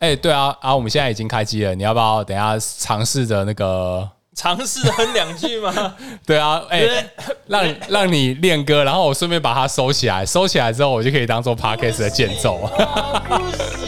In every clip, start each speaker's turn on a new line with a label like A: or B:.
A: 哎，对啊，啊，我们现在已经开机了，你要不要等一下尝试着那个
B: 尝试哼两句吗？
A: 对啊，哎，让让你练歌，然后我顺便把它收起来，收起来之后，我就可以当做 Podcast 的间奏。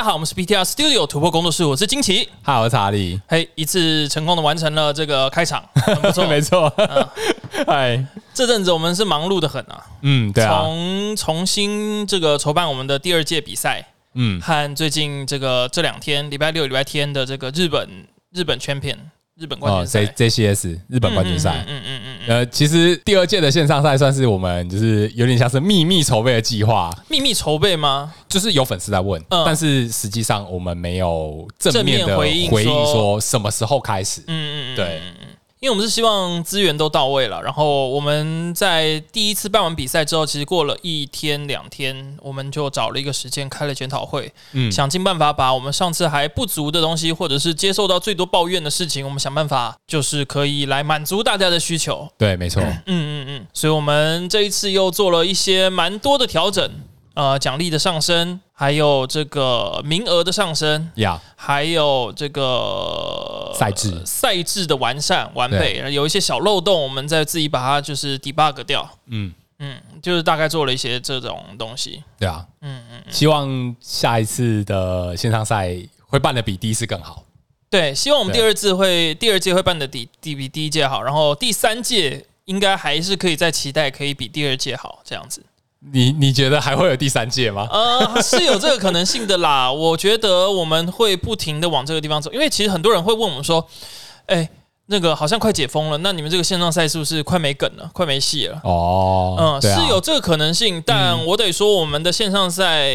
B: 家好，我们是 PTR Studio 突破工作室，我是金奇，
A: 哈，我是查理，
B: 嘿，一次成功的完成了这个开场，很不错，
A: 没错，嗨、嗯，
B: 这阵子我们是忙碌的很啊，
A: 嗯，对啊，
B: 从重新这个筹办我们的第二届比赛，嗯，和最近这个这两天礼拜六、礼拜天的这个日本日本 Champion。日本冠军赛
A: ，J C S 日本冠军赛，
B: 嗯嗯嗯，
A: 呃，其实第二届的线上赛算是我们就是有点像是秘密筹备的计划，
B: 秘密筹备吗？
A: 就是有粉丝在问，但是实际上我们没有正面的回应说什么时候开始，嗯嗯，对。
B: 因为我们是希望资源都到位了，然后我们在第一次办完比赛之后，其实过了一天两天，我们就找了一个时间开了检讨会，嗯，想尽办法把我们上次还不足的东西，或者是接受到最多抱怨的事情，我们想办法就是可以来满足大家的需求。
A: 对，没错，
B: 嗯嗯嗯，所以我们这一次又做了一些蛮多的调整。呃，奖励的上升，还有这个名额的上升，
A: 呀，
B: 还有这个
A: 赛制。
B: 赛制的完善完备，有一些小漏洞，我们再自己把它就是 debug 掉，嗯。嗯，就是大概做了一些这种东西，
A: 对啊，嗯嗯，希望下一次的线上赛会办的比第一次更好，
B: 对，希望我们第二次会第二届会办的比第比第一届好，然后第三届应该还是可以再期待可以比第二届好这样子。
A: 你你觉得还会有第三届吗？
B: 呃，是有这个可能性的啦。我觉得我们会不停的往这个地方走，因为其实很多人会问我们说，哎，那个好像快解封了，那你们这个线上赛是不是快没梗了，快没戏了？哦，嗯，啊、是有这个可能性，但我得说，我们的线上赛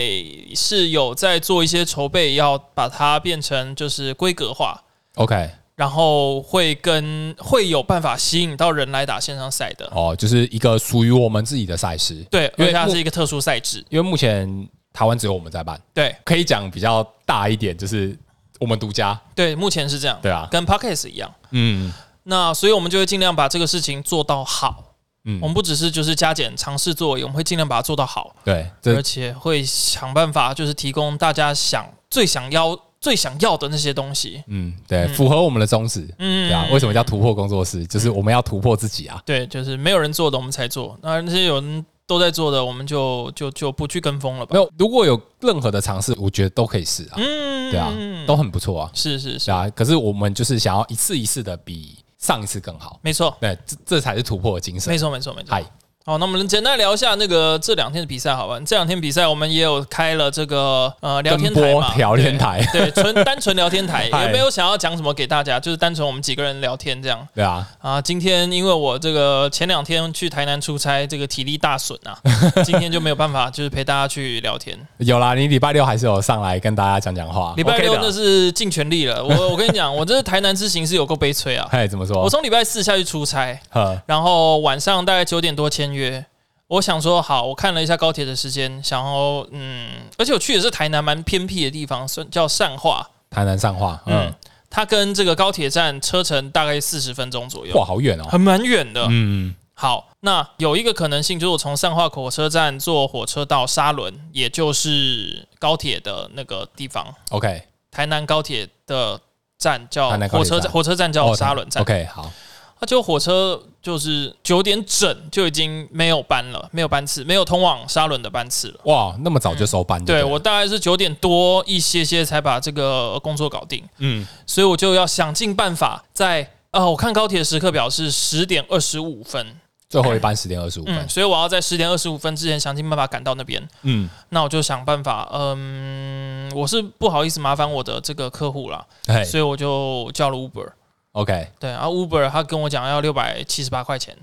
B: 是有在做一些筹备，要把它变成就是规格化。
A: OK。
B: 然后会跟会有办法吸引到人来打线上赛的
A: 哦，就是一个属于我们自己的赛事。
B: 对，因为它是一个特殊赛制，
A: 因为目前台湾只有我们在办。
B: 对，
A: 可以讲比较大一点，就是我们独家。
B: 对，目前是这样。
A: 对啊，
B: 跟 Podcast 一样。嗯，那所以我们就会尽量把这个事情做到好。嗯，我们不只是就是加减尝试做，我们会尽量把它做到好。
A: 对，
B: 而且会想办法就是提供大家想最想要。最想要的那些东西，
A: 嗯，对，符合我们的宗旨，嗯，对啊，为什么叫突破工作室？就是我们要突破自己啊，
B: 对，就是没有人做的，我们才做，那那些有人都在做的，我们就就就不去跟风了吧。
A: 没有，如果有任何的尝试，我觉得都可以试啊，嗯，对啊，都很不错啊，
B: 是是是。
A: 啊，可是我们就是想要一次一次的比上一次更好，
B: 没错，
A: 对，这这才是突破的精神，
B: 没错没错没错，嗨。好，那我们简单聊一下那个这两天的比赛，好吧？这两天比赛我们也有开了这个呃聊天台嘛，
A: 聊天台，
B: 对，纯单纯聊天台，也没有想要讲什么给大家，就是单纯我们几个人聊天这样。
A: 对啊，
B: 啊，今天因为我这个前两天去台南出差，这个体力大损啊，今天就没有办法，就是陪大家去聊天。
A: 有啦，你礼拜六还是有上来跟大家讲讲话。
B: 礼拜六那是尽全力了，我我跟你讲，我这台南之行是有够悲催啊。
A: 嘿，怎么说？
B: 我从礼拜四下去出差，然后晚上大概九点多签约。我想说，好，我看了一下高铁的时间，想要，嗯，而且我去的是台南蛮偏僻的地方，算叫善化。
A: 台南善化，嗯，
B: 它跟这个高铁站车程大概四十分钟左右。
A: 哇，好远哦，
B: 很蛮远的。嗯，好，那有一个可能性就是我从善化火车站坐火车到沙仑，也就是高铁的那个地方。
A: OK，
B: 台南高铁的站叫火车站，火车站叫沙仑站。
A: OK，好。
B: 他就火车就是九点整就已经没有班了，没有班次，没有通往沙伦的班次了。
A: 哇，那么早就收班？
B: 对，我大概是九点多一些些才把这个工作搞定。嗯，所以我就要想尽办法在呃，我看高铁的时刻表是十点二十五分，
A: 最后一班十点二十五分，
B: 所以我要在十点二十五分之前想尽办法赶到那边。嗯，那我就想办法，嗯，我是不好意思麻烦我的这个客户啦，所以我就叫了 Uber。
A: OK，
B: 对，然后 Uber 他跟我讲要六百七十八块钱，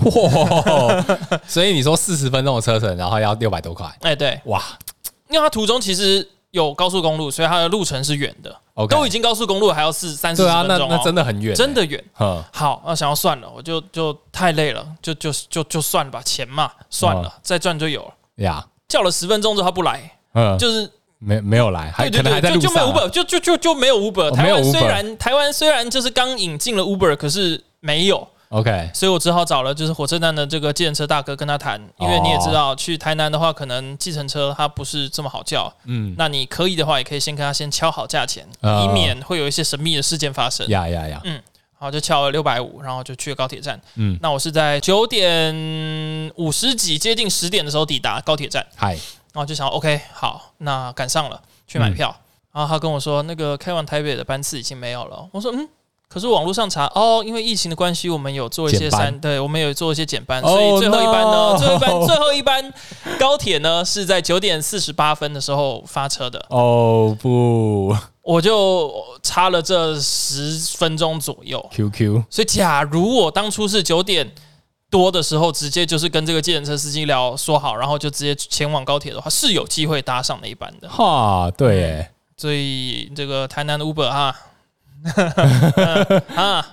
A: 哇，所以你说四十分钟的车程，然后要六百多块，
B: 哎，对，哇，因为他途中其实有高速公路，所以它的路程是远的，okay, 都已经高速公路还要四三十分钟，
A: 对啊，那那真的很远，
B: 真的远，嗯，好，那想要算了，我就就太累了，就就就就算了吧，钱嘛，算了，再赚就有了，
A: 呀，
B: 叫了十分钟之后他不来，嗯，就是
A: 没没有来，还可能还在路上，
B: 就没有 Uber，就就就就没有 Uber。台湾虽然台湾虽然就是刚引进了 Uber，可是没有。
A: OK，
B: 所以我只好找了就是火车站的这个计程车大哥跟他谈，因为你也知道去台南的话，可能计程车它不是这么好叫。嗯，那你可以的话，也可以先跟他先敲好价钱，以免会有一些神秘的事件发生。
A: 呀呀呀！嗯，
B: 好，就敲了六百五，然后就去了高铁站。嗯，那我是在九点五十几，接近十点的时候抵达高铁站。
A: 嗨，
B: 然后就想，OK，好，那赶上了，去买票。然后他跟我说，那个开往台北的班次已经没有了。我说，嗯。可是网络上查哦，因为疫情的关系，我们有做一些三，对，我们有做一些减班，所以最后一班呢，最后一班最后一班高铁呢是在九点四十八分的时候发车的。
A: 哦不，
B: 我就差了这十分钟左右。
A: QQ，
B: 所以假如我当初是九点多的时候，直接就是跟这个计程车司机聊说好，然后就直接前往高铁的话，是有机会搭上那一班的。
A: 哈，对，
B: 所以这个台南的 Uber 哈。啊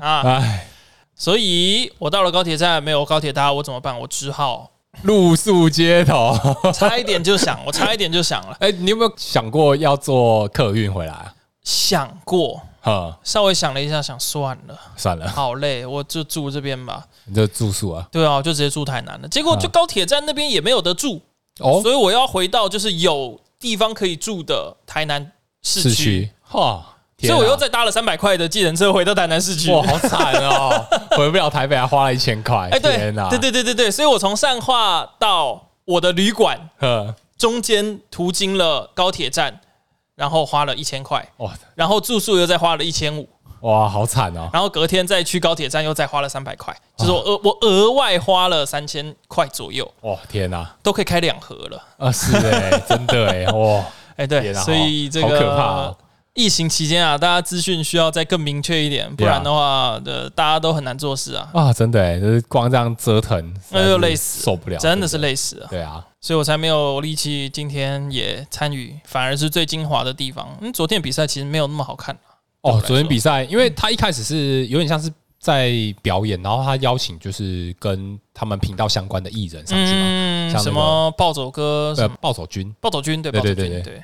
B: 啊！哎，所以我到了高铁站，没有高铁搭，我怎么办？我只好
A: 露宿街头。
B: 差一点就想，我差一点就想了。
A: 哎，你有没有想过要坐客运回来？
B: 想过，哈，稍微想了一下，想算了，
A: 算了，
B: 好累，我就住这边吧。
A: 你就住宿啊？
B: 对啊，我就直接住台南了。结果就高铁站那边也没有得住哦，所以我要回到就是有地方可以住的台南市区。哈。所以我又再搭了三百块的计程车回到台南市区，
A: 哇，好惨哦！回不了台北，还花了一千块。哎，
B: 对，对对对对对，所以我从善化到我的旅馆，中间途经了高铁站，然后花了一千块，哇，然后住宿又再花了一千五，
A: 哇，好惨哦！
B: 然后隔天再去高铁站又再花了三百块，就是我额我额外花了三千块左右。
A: 哇，天哪，
B: 都可以开两盒了
A: 啊！是哎，真的哎，哇，
B: 哎对，所以这个好可怕。疫情期间啊，大家资讯需要再更明确一点，不然的话，的大家都很难做事啊。
A: 啊，真的，就是光这样折腾，
B: 那就累死，
A: 受不了，
B: 真的是累死了。
A: 对啊，
B: 所以我才没有力气今天也参与，反而是最精华的地方。嗯，昨天比赛其实没有那么好看
A: 哦，昨天比赛，因为他一开始是有点像是在表演，然后他邀请就是跟他们频道相关的艺人上去嘛，
B: 嗯，像什么暴走哥，
A: 呃，暴走军，
B: 暴走军，对，对对对对。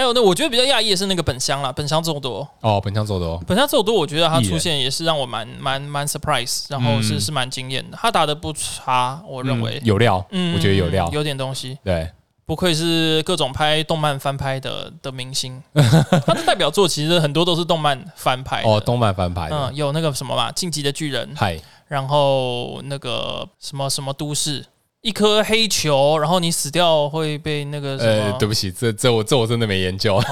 B: 还有那我觉得比较讶异的是那个本乡啦，本乡奏多。
A: 哦，本乡奏多，
B: 本乡奏多，我觉得他出现也是让我蛮蛮蛮 surprise，然后是是蛮惊艳的，他打的不差，我认为。
A: 有料，嗯，我觉得有料，
B: 有点东西，
A: 对，
B: 不愧是各种拍动漫翻拍的的明星，他的代表作其实很多都是动漫翻拍
A: 哦，动漫翻拍，
B: 嗯，有那个什么嘛，进击的巨人，嗨，然后那个什么什么都市。一颗黑球，然后你死掉会被那个什么？
A: 呃，对不起，这这我这我真的没研究，哦、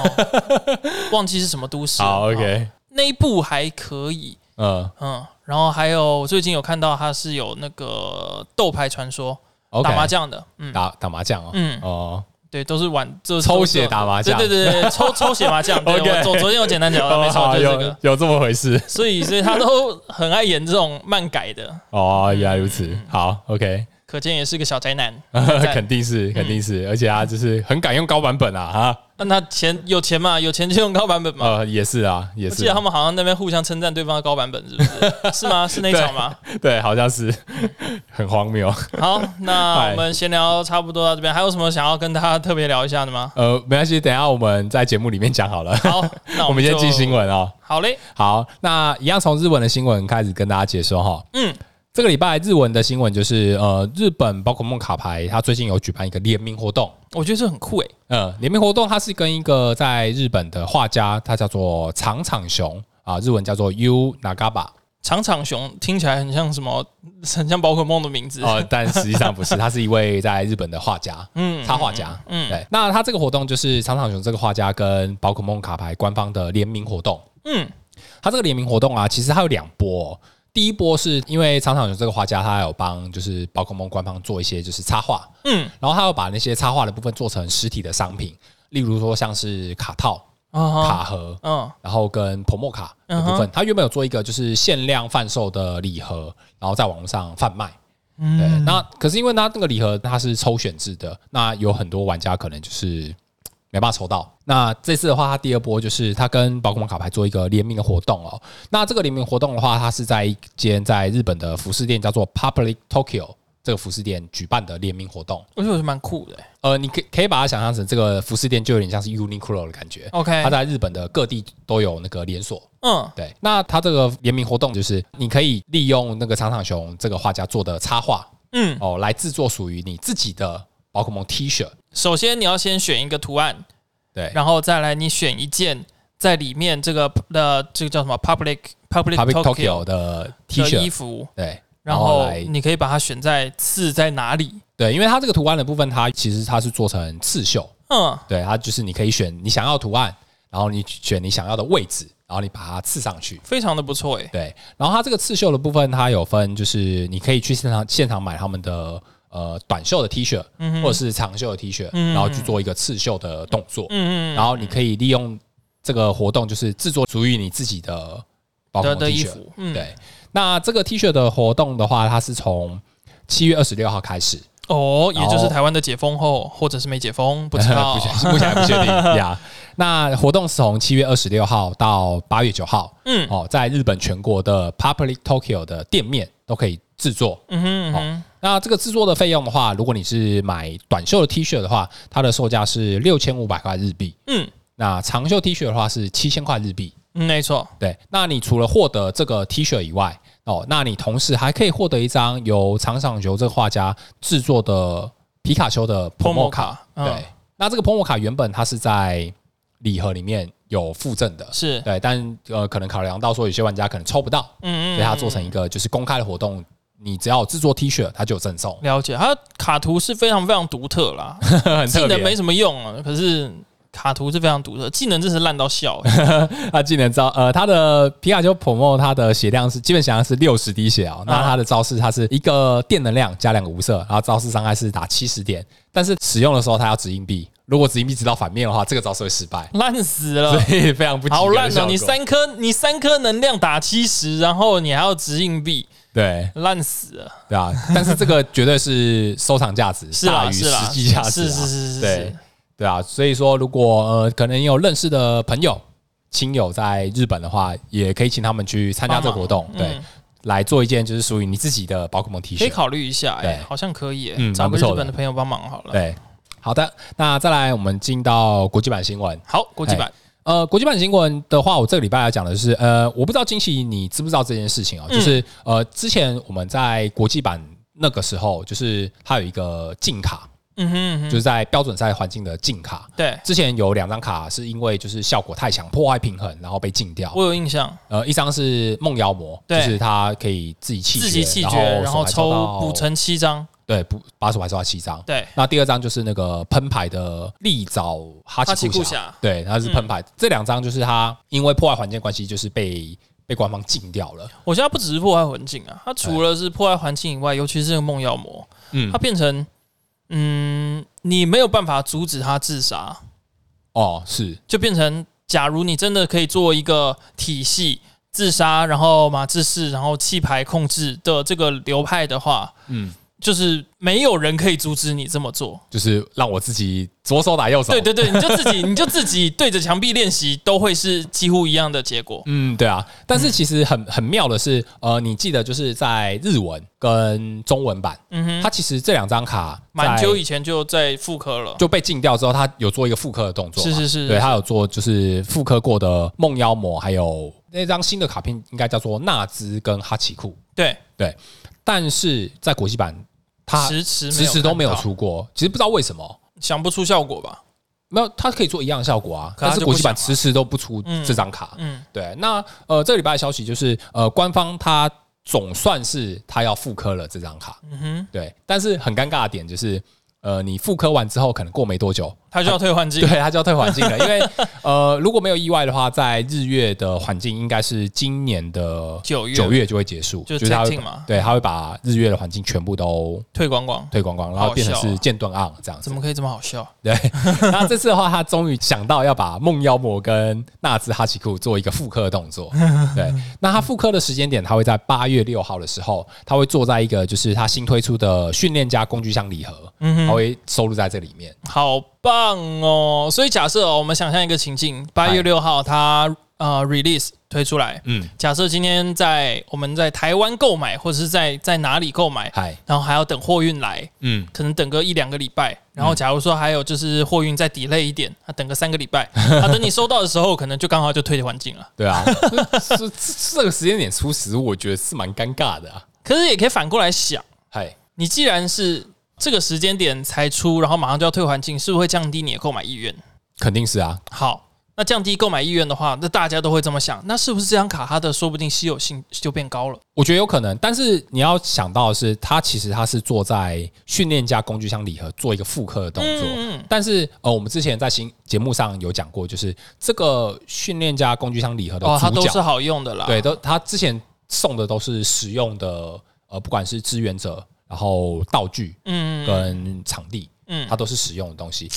B: 忘记是什么都市。
A: 好，OK，
B: 那一部还可以，嗯嗯，然后还有最近有看到它是有那个斗牌传说，okay, 打麻将的，嗯，
A: 打打麻将哦，嗯哦，
B: 对，都是玩就
A: 抽血打麻将，
B: 对对对对，抽抽血麻将。OK，昨昨天有简单讲了，没错，就这个
A: 有这么回事。
B: 所以所以他都很爱演这种漫改的。
A: 哦，原来如此。好，OK。
B: 可见也是个小宅男，
A: 肯定是，肯定是，而且他就是很敢用高版本啊，哈。
B: 那他钱有钱嘛？有钱就用高版本嘛？
A: 呃，也是啊，也是。我
B: 记得他们好像那边互相称赞对方的高版本，是不是？是吗？是那场吗？
A: 对，好像是，很荒谬。
B: 好，那我们闲聊差不多到这边，还有什么想要跟大家特别聊一下的吗？
A: 呃，没关系，等一下我们在节目里面讲好了。
B: 好，那我们
A: 先进新闻哦。
B: 好嘞，
A: 好，那一样从日文的新闻开始跟大家解说哈。嗯。这个礼拜日文的新闻就是，呃，日本宝可梦卡牌它最近有举办一个联名活动，
B: 我觉得这很酷诶。
A: 嗯，联名活动它是跟一个在日本的画家，他叫做长场雄啊，日文叫做 Yu Nagaba。
B: 长场雄听起来很像什么，很像宝可梦的名字
A: 哦，但实际上不是，他是一位在日本的画家，嗯，插画家，嗯，对。那他这个活动就是长场雄这个画家跟宝可梦卡牌官方的联名活动，嗯，他这个联名活动啊，其实它有两波。第一波是因为常常有这个画家，他有帮就是宝可梦官方做一些就是插画，嗯，然后他又把那些插画的部分做成实体的商品，例如说像是卡套、卡盒，嗯，然后跟泡沫卡的部分，他原本有做一个就是限量贩售的礼盒，然后在网络上贩卖，对，那可是因为他那个礼盒它是抽选制的，那有很多玩家可能就是。没办法抽到。那这次的话，他第二波就是他跟宝可梦卡牌做一个联名的活动哦。那这个联名活动的话，它是在一间在日本的服饰店叫做 Public Tokyo 这这个服饰店举办的联名活动，
B: 我觉得是蛮酷的。
A: 呃，你可以可以把它想象成这个服饰店就有点像是 Uniqlo 的感觉。
B: OK，
A: 它在日本的各地都有那个连锁。
B: 嗯，
A: 对。那它这个联名活动就是你可以利用那个长场雄这个画家做的插画，嗯，哦，来制作属于你自己的宝可梦 T 恤。
B: 首先你要先选一个图案，
A: 对，
B: 然后再来你选一件在里面这个的这个叫什么 Public Public,
A: Public Tokyo 的 T 恤
B: 衣服，
A: 对。
B: 然后你可以把它选在刺在哪里？
A: 对，因为它这个图案的部分，它其实它是做成刺绣。
B: 嗯，
A: 对，它就是你可以选你想要图案，然后你选你想要的位置，然后你把它刺上去，
B: 非常的不错诶。
A: 对，然后它这个刺绣的部分，它有分，就是你可以去现场现场买他们的呃短袖的 T 恤，或者是长袖的 T 恤，然后去做一个刺绣的动作。嗯嗯。然后你可以利用这个活动，就是制作属于你自己的宝可梦 T 恤。嗯，对。那这个 T 恤的活动的话，它是从七月二十六号开始
B: 哦，也就是台湾的解封后，或者是没解封，不知道，
A: 目前还不确定呀。那活动是从七月二十六号到八月九号，嗯，哦，在日本全国的 Public Tokyo 的店面都可以制作，嗯哼，嗯哼。那这个制作的费用的话，如果你是买短袖的 T 恤的话，它的售价是六千五百块日币，嗯，那长袖 T 恤的话是七千块日币。
B: 嗯，没错，
A: 对。那你除了获得这个 T 恤以外，哦，那你同时还可以获得一张由长场雄这个画家制作的皮卡丘的 Promo 卡。对，嗯、那这个 Promo 卡原本它是在礼盒里面有附赠的，
B: 是
A: 对，但呃，可能考量到说有些玩家可能抽不到，嗯，嗯嗯，所以它做成一个就是公开的活动，你只要制作 T 恤，它就有赠送。
B: 了解，它卡图是非常非常独特啦，技能没什么用啊，可是。卡图是非常独特，技能真是烂到笑。
A: 他技能招，呃，他的皮卡丘 Promo，他的血量是基本上是六十滴血哦。那他的招式，它是一个电能量加两个无色，然后招式伤害是打七十点。但是使用的时候，它要掷硬币。如果掷硬币掷到反面的话，这个招式会失败，
B: 烂死了。
A: 所以非常不
B: 好烂哦！你三颗，你三颗能量打七十，然后你还要掷硬币，
A: 对，
B: 烂死了。
A: 对啊，但是这个绝对是收藏价值 大于实际价值，
B: 是是是是，
A: 对。对啊，所以说如果呃可能你有认识的朋友、亲友在日本的话，也可以请他们去参加这个活动，对，嗯、来做一件就是属于你自己的宝可梦 T 恤，
B: 可以考虑一下，对，好像可以，嗯，找个日本的朋友帮忙好了。
A: 对，好的，那再来我们进到国际版新闻，
B: 好，国际版，
A: 呃，国际版新闻的话，我这个礼拜要讲的是，呃，我不知道惊喜你知不知道这件事情啊，就是呃，之前我们在国际版那个时候，就是它有一个禁卡。嗯哼，就是在标准赛环境的禁卡。
B: 对，
A: 之前有两张卡是因为就是效果太强，破坏平衡，然后被禁掉。
B: 我有印象。
A: 呃，一张是梦妖魔，就是它可以自己弃绝，
B: 自己弃绝，然后抽补成七张。
A: 对，不把手牌抽到七张。
B: 对，
A: 那第二张就是那个喷牌的利爪哈奇库侠。对，它是喷牌。这两张就是它因为破坏环境关系，就是被被官方禁掉了。
B: 我现在不只是破坏环境啊，它除了是破坏环境以外，尤其是这个梦妖魔，嗯，它变成。嗯，你没有办法阻止他自杀，
A: 哦，是，
B: 就变成，假如你真的可以做一个体系自杀，然后马志士，然后弃牌控制的这个流派的话，嗯。就是没有人可以阻止你这么做，
A: 就是让我自己左手打右手。
B: 对对对，你就自己 你就自己对着墙壁练习，都会是几乎一样的结果。
A: 嗯，对啊。但是其实很很妙的是，呃，你记得就是在日文跟中文版，嗯哼，它其实这两张卡
B: 蛮久以前就在复刻了，
A: 就被禁掉之后，它有做一个复刻的动作。
B: 是是是，
A: 对，它有做就是复刻过的梦妖魔，还有那张新的卡片应该叫做纳兹跟哈奇库。
B: 对
A: 对，但是在国际版。他迟迟迟迟都没有出过，其实不知道为什么，
B: 想不出效果吧？
A: 没有，它可以做一样的效果啊。但是国际版迟迟都不出这张卡。嗯，对。那呃，这个礼拜的消息就是，呃，官方它总算是它要复刻了这张卡。嗯哼，对。但是很尴尬的点就是。呃，你复刻完之后，可能过没多久，
B: 它就要退环境，
A: 对，它就要退环境了。因为 呃，如果没有意外的话，在日月的环境应该是今年的九月九月就会结束，
B: 就是它会
A: 对，他会把日月的环境全部都
B: 退光光，
A: 退光光，然后变成是剑盾 on 这样子。
B: 怎么可以这么好笑？
A: 对，那这次的话，他终于想到要把梦妖魔跟纳兹哈奇库做一个复刻的动作。对，那他复刻的时间点，他会在八月六号的时候，他会坐在一个就是他新推出的训练家工具箱礼盒。嗯哼。它会收录在这里面，
B: 好棒哦！所以假设哦，我们想象一个情境：八月六号，它呃 release 推出来，嗯，假设今天在我们在台湾购买，或者是在在哪里购买，嗨，然后还要等货运来，嗯，可能等个一两个礼拜，然后假如说还有就是货运再 delay 一点，啊，等个三个礼拜，啊，等你收到的时候，可能就刚好就退环境了，
A: 对啊，这这个时间点出食物，我觉得是蛮尴尬的啊。
B: 可是也可以反过来想，嗨，你既然是这个时间点才出，然后马上就要退环境，是不是会降低你的购买意愿？
A: 肯定是啊。
B: 好。那降低购买意愿的话，那大家都会这么想，那是不是这张卡它的说不定稀有性就变高了？
A: 我觉得有可能，但是你要想到的是，它其实它是做在训练家工具箱礼盒做一个复刻的动作。嗯，但是呃，我们之前在新节目上有讲过，就是这个训练家工具箱礼盒的主角，哦，
B: 它都是好用的啦。
A: 对，都它之前送的都是实用的，呃，不管是支援者，然后道具，嗯，跟场地，嗯，它都是实用的东西。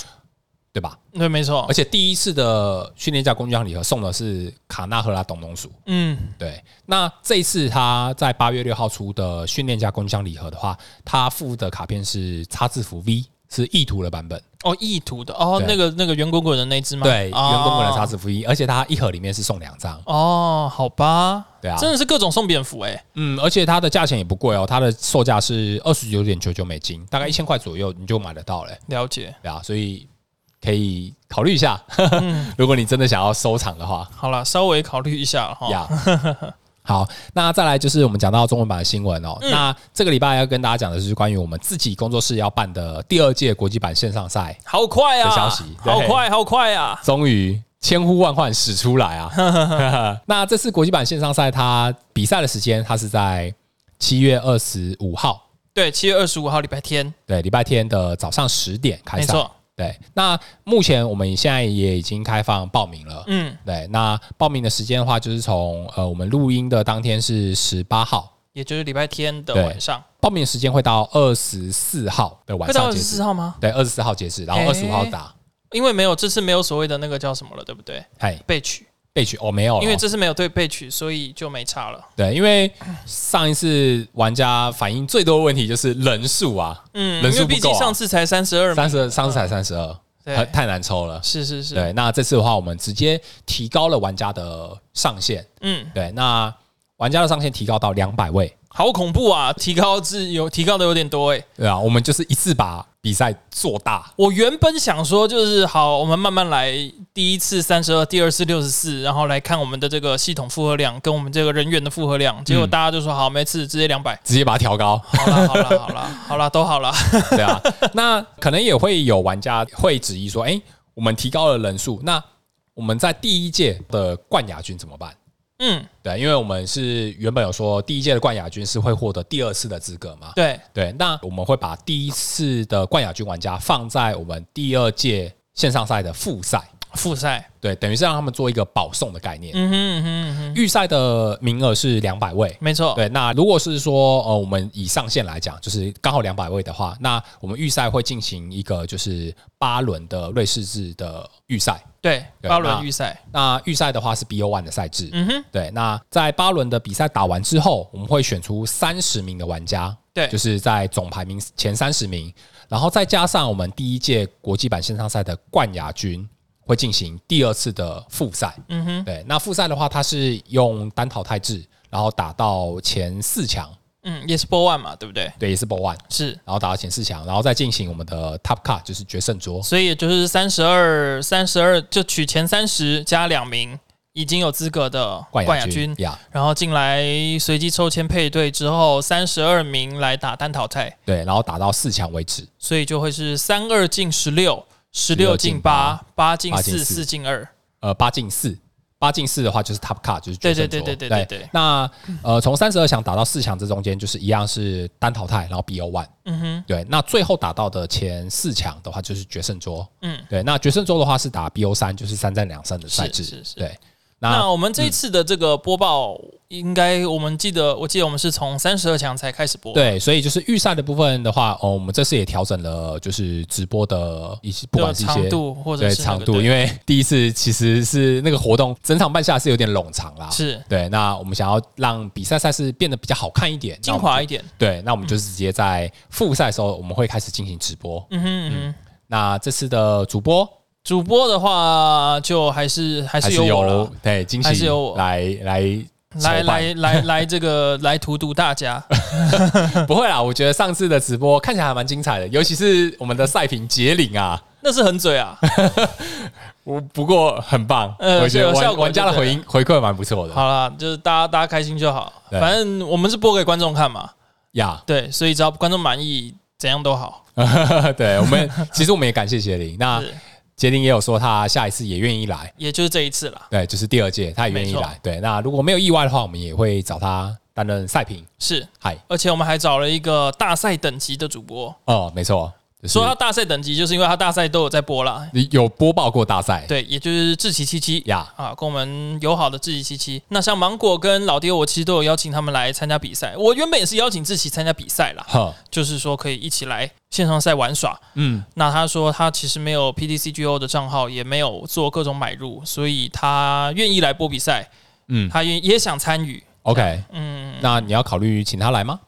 A: 对吧？
B: 对，没错。
A: 而且第一次的训练家工具箱礼盒送的是卡纳赫拉董农鼠。嗯，对。那这一次他在八月六号出的训练家工具箱礼盒的话，他附的卡片是叉字符 V，是意图的版本。
B: 哦，意图的哦，那个那个圆滚滚的那只吗？
A: 对，圆滚滚的叉子福一而且它一盒里面是送两张。
B: 哦，好吧。
A: 对啊，
B: 真的是各种送蝙蝠哎。
A: 嗯，而且它的价钱也不贵哦，它的售价是二十九点九九美金，大概一千块左右你就买得到嘞。
B: 了解。
A: 对啊，所以。可以考虑一下，嗯、如果你真的想要收藏的话，
B: 好了，稍微考虑一下哈。
A: Yeah. 好，那再来就是我们讲到中文版的新闻哦。嗯、那这个礼拜要跟大家讲的是关于我们自己工作室要办的第二届国际版线上赛，
B: 好快啊！
A: 消息，
B: 好快，好快啊！
A: 终于千呼万唤始出来啊！那这次国际版线上赛，它比赛的时间它是在七月二十五号，
B: 对，七月二十五号礼拜天，
A: 对，礼拜天的早上十点开赛。对，那目前我们现在也已经开放报名了。嗯，对，那报名的时间的话，就是从呃我们录音的当天是十八号，
B: 也就是礼拜天的晚上。
A: 报名时间会到二十四号的晚上。截止二
B: 十四号吗？
A: 对，二十四号截止，然后二十五号打。
B: 因为没有这次没有所谓的那个叫什么了，对不对？
A: 哎，
B: 被取。
A: 备取哦，没有，
B: 因为这次没有对备取，所以就没差了。
A: 对，因为上一次玩家反映最多的问题就是人数啊，嗯，人数不够啊，毕竟上次才三十二，三十，上次才三十二，太太难抽了。
B: 是是是，
A: 对，那这次的话，我们直接提高了玩家的上限，嗯，对，那玩家的上限提高到两百位。
B: 好恐怖啊！提高至有提高的有点多哎。
A: 对啊，我们就是一次把比赛做大。
B: 我原本想说就是好，我们慢慢来，第一次三十二，第二次六十四，然后来看我们的这个系统负荷量跟我们这个人员的负荷量。结果大家就说好，每次直接两百，
A: 直接把它调高。
B: 好了好了好了 好了，都好了。
A: 对啊，那可能也会有玩家会质疑说，哎，我们提高了人数，那我们在第一届的冠亚军怎么办？嗯，对，因为我们是原本有说第一届的冠亚军是会获得第二次的资格嘛。
B: 对
A: 对，那我们会把第一次的冠亚军玩家放在我们第二届线上赛的复赛。
B: 复赛
A: 对，等于是让他们做一个保送的概念。嗯哼嗯哼嗯哼。预赛的名额是两百位，
B: 没错。
A: 对，那如果是说呃，我们以上限来讲，就是刚好两百位的话，那我们预赛会进行一个就是八轮的瑞士制的预赛。
B: 对，八轮预赛。
A: 那预赛的话是 BO One 的赛制。嗯哼。对，那在八轮的比赛打完之后，我们会选出三十名的玩家。
B: 对，
A: 就是在总排名前三十名，然后再加上我们第一届国际版线上赛的冠亚军。会进行第二次的复赛，嗯哼，对，那复赛的话，它是用单淘汰制，然后打到前四强，
B: 嗯，也是 BO1 嘛，对不对？
A: 对，也是 BO1，
B: 是，
A: 然后打到前四强，然后再进行我们的 Top Cut，就是决胜桌，
B: 所以也就是三十二，三十二就取前三十加两名已经有资格的冠亚军，亚军然后进来随机抽签配对之后，三十二名来打单淘汰，
A: 对，然后打到四强为止，
B: 所以就会是三二进十六。十六进八，八进四，四进二。
A: 呃，八进四，八进四的话就是 top cut，就是决胜桌。
B: 对对对对对对。
A: 那呃，从三十二强打到四强这中间，就是一样是单淘汰，然后 BO one。嗯哼。对，那最后打到的前四强的话，就是决胜桌。嗯。对，那决胜桌的话是打 BO 三，就是三战两胜的赛制。是是是。对。
B: 那，我们这一次的这个播报，应该我们记得，我记得我们是从三十二强才开始播。
A: 对，所以就是预赛的部分的话，哦，我们这次也调整了，就是直播的一些，不管是一些
B: 长度或者是、
A: 长度，因为第一次其实是那个活动整场办下来是有点冗长啦。
B: 是
A: 对，那我们想要让比赛赛事变得比较好看一点、
B: 精华一点。
A: 对，那我们就是直接在复赛的时候，我们会开始进行直播。嗯哼嗯哼。那这次的主播。
B: 主播的话，就还是还是有我
A: 对惊喜，
B: 还是由我
A: 来来
B: 来来来 来这个来荼毒大家。
A: 不会啦，我觉得上次的直播看起来还蛮精彩的，尤其是我们的赛评杰林啊，
B: 那是很嘴啊。
A: 我不过很棒，呃，我觉得玩玩家的回应回馈蛮不错的。
B: 好了，就是大家大家开心就好，反正我们是播给观众看嘛。呀，对，所以只要观众满意，怎样都好。
A: 对我们，其实我们也感谢杰林。那杰林也有说他下一次也愿意来，
B: 也就是这一次了。
A: 对，就是第二届他也愿意来。对，那如果没有意外的话，我们也会找他担任赛评。
B: 是，嗨，而且我们还找了一个大赛等级的主播。
A: 哦，没错。
B: 说他大赛等级，就是因为他大赛都有在播啦。
A: 你有播报过大赛？
B: 对，也就是志奇七七呀啊，跟我们友好的志奇七七。那像芒果跟老爹，我其实都有邀请他们来参加比赛。我原本也是邀请志奇参加比赛啦，呵就是说可以一起来线上赛玩耍。嗯，那他说他其实没有 PDCGO 的账号，也没有做各种买入，所以他愿意来播比赛。嗯，他也也想参与。
A: OK，嗯，那你要考虑请他来吗？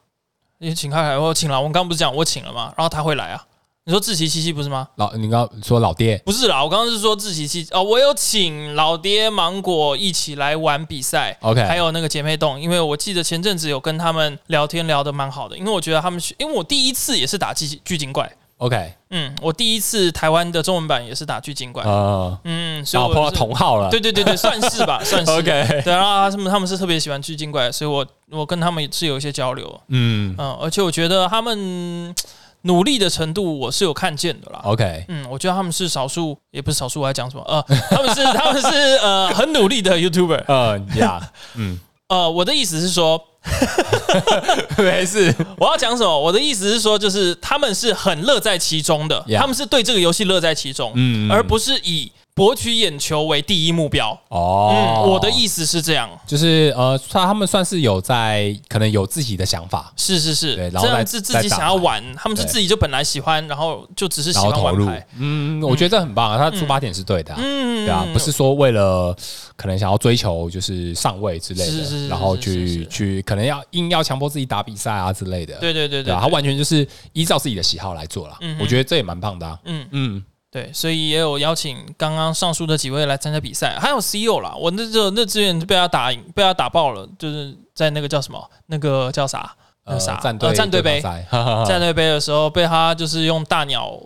B: 你请他来，我请了。我刚刚不是讲我请了吗？然后他会来啊。你说自习七七不是吗？
A: 老，你刚刚说老爹。
B: 不是啦，我刚刚是说自习七哦，我有请老爹芒果一起来玩比赛，OK，还有那个姐妹洞，因为我记得前阵子有跟他们聊天聊得蛮好的，因为我觉得他们，因为我第一次也是打巨巨精怪
A: ，OK，
B: 嗯，我第一次台湾的中文版也是打巨精怪，嗯
A: 嗯，所以我碰到同号了，
B: 对对对对，算是吧，算是，OK，对啊，他们他们是特别喜欢巨精怪，所以我我跟他们是有一些交流，嗯。嗯，而且我觉得他们。努力的程度我是有看见的啦。OK，嗯，我觉得他们是少数，也不是少数。我要讲什么？呃，他们是他们是呃很努力的 YouTuber。嗯 呀，嗯，呃，我的意思是说，
A: 没事。
B: 我要讲什么？我的意思是说，就是他们是很乐在其中的，他们是对这个游戏乐在其中，嗯，而不是以。博取眼球为第一目标。哦、嗯，我的意思是这样，
A: 就是呃，他他们算是有在可能有自己的想法，
B: 是是是，对，然后这样自自己想要玩，他们是自己就本来喜欢，然后就只是喜欢玩牌，
A: 嗯，我觉得这很棒啊，他的出发点是对的，嗯，对啊，不是说为了可能想要追求就是上位之类的，然后去去可能要硬要强迫自己打比赛啊之类的，
B: 对对对对，
A: 他完全就是依照自己的喜好来做了，我觉得这也蛮棒的，嗯。
B: 嗯。对，所以也有邀请刚刚上述的几位来参加比赛，还有 CEO 啦。我那这那资源被他打赢，被他打爆了，就是在那个叫什么，那个叫啥，那啥
A: 战队
B: 战队杯，战队杯的时候被他就是用大鸟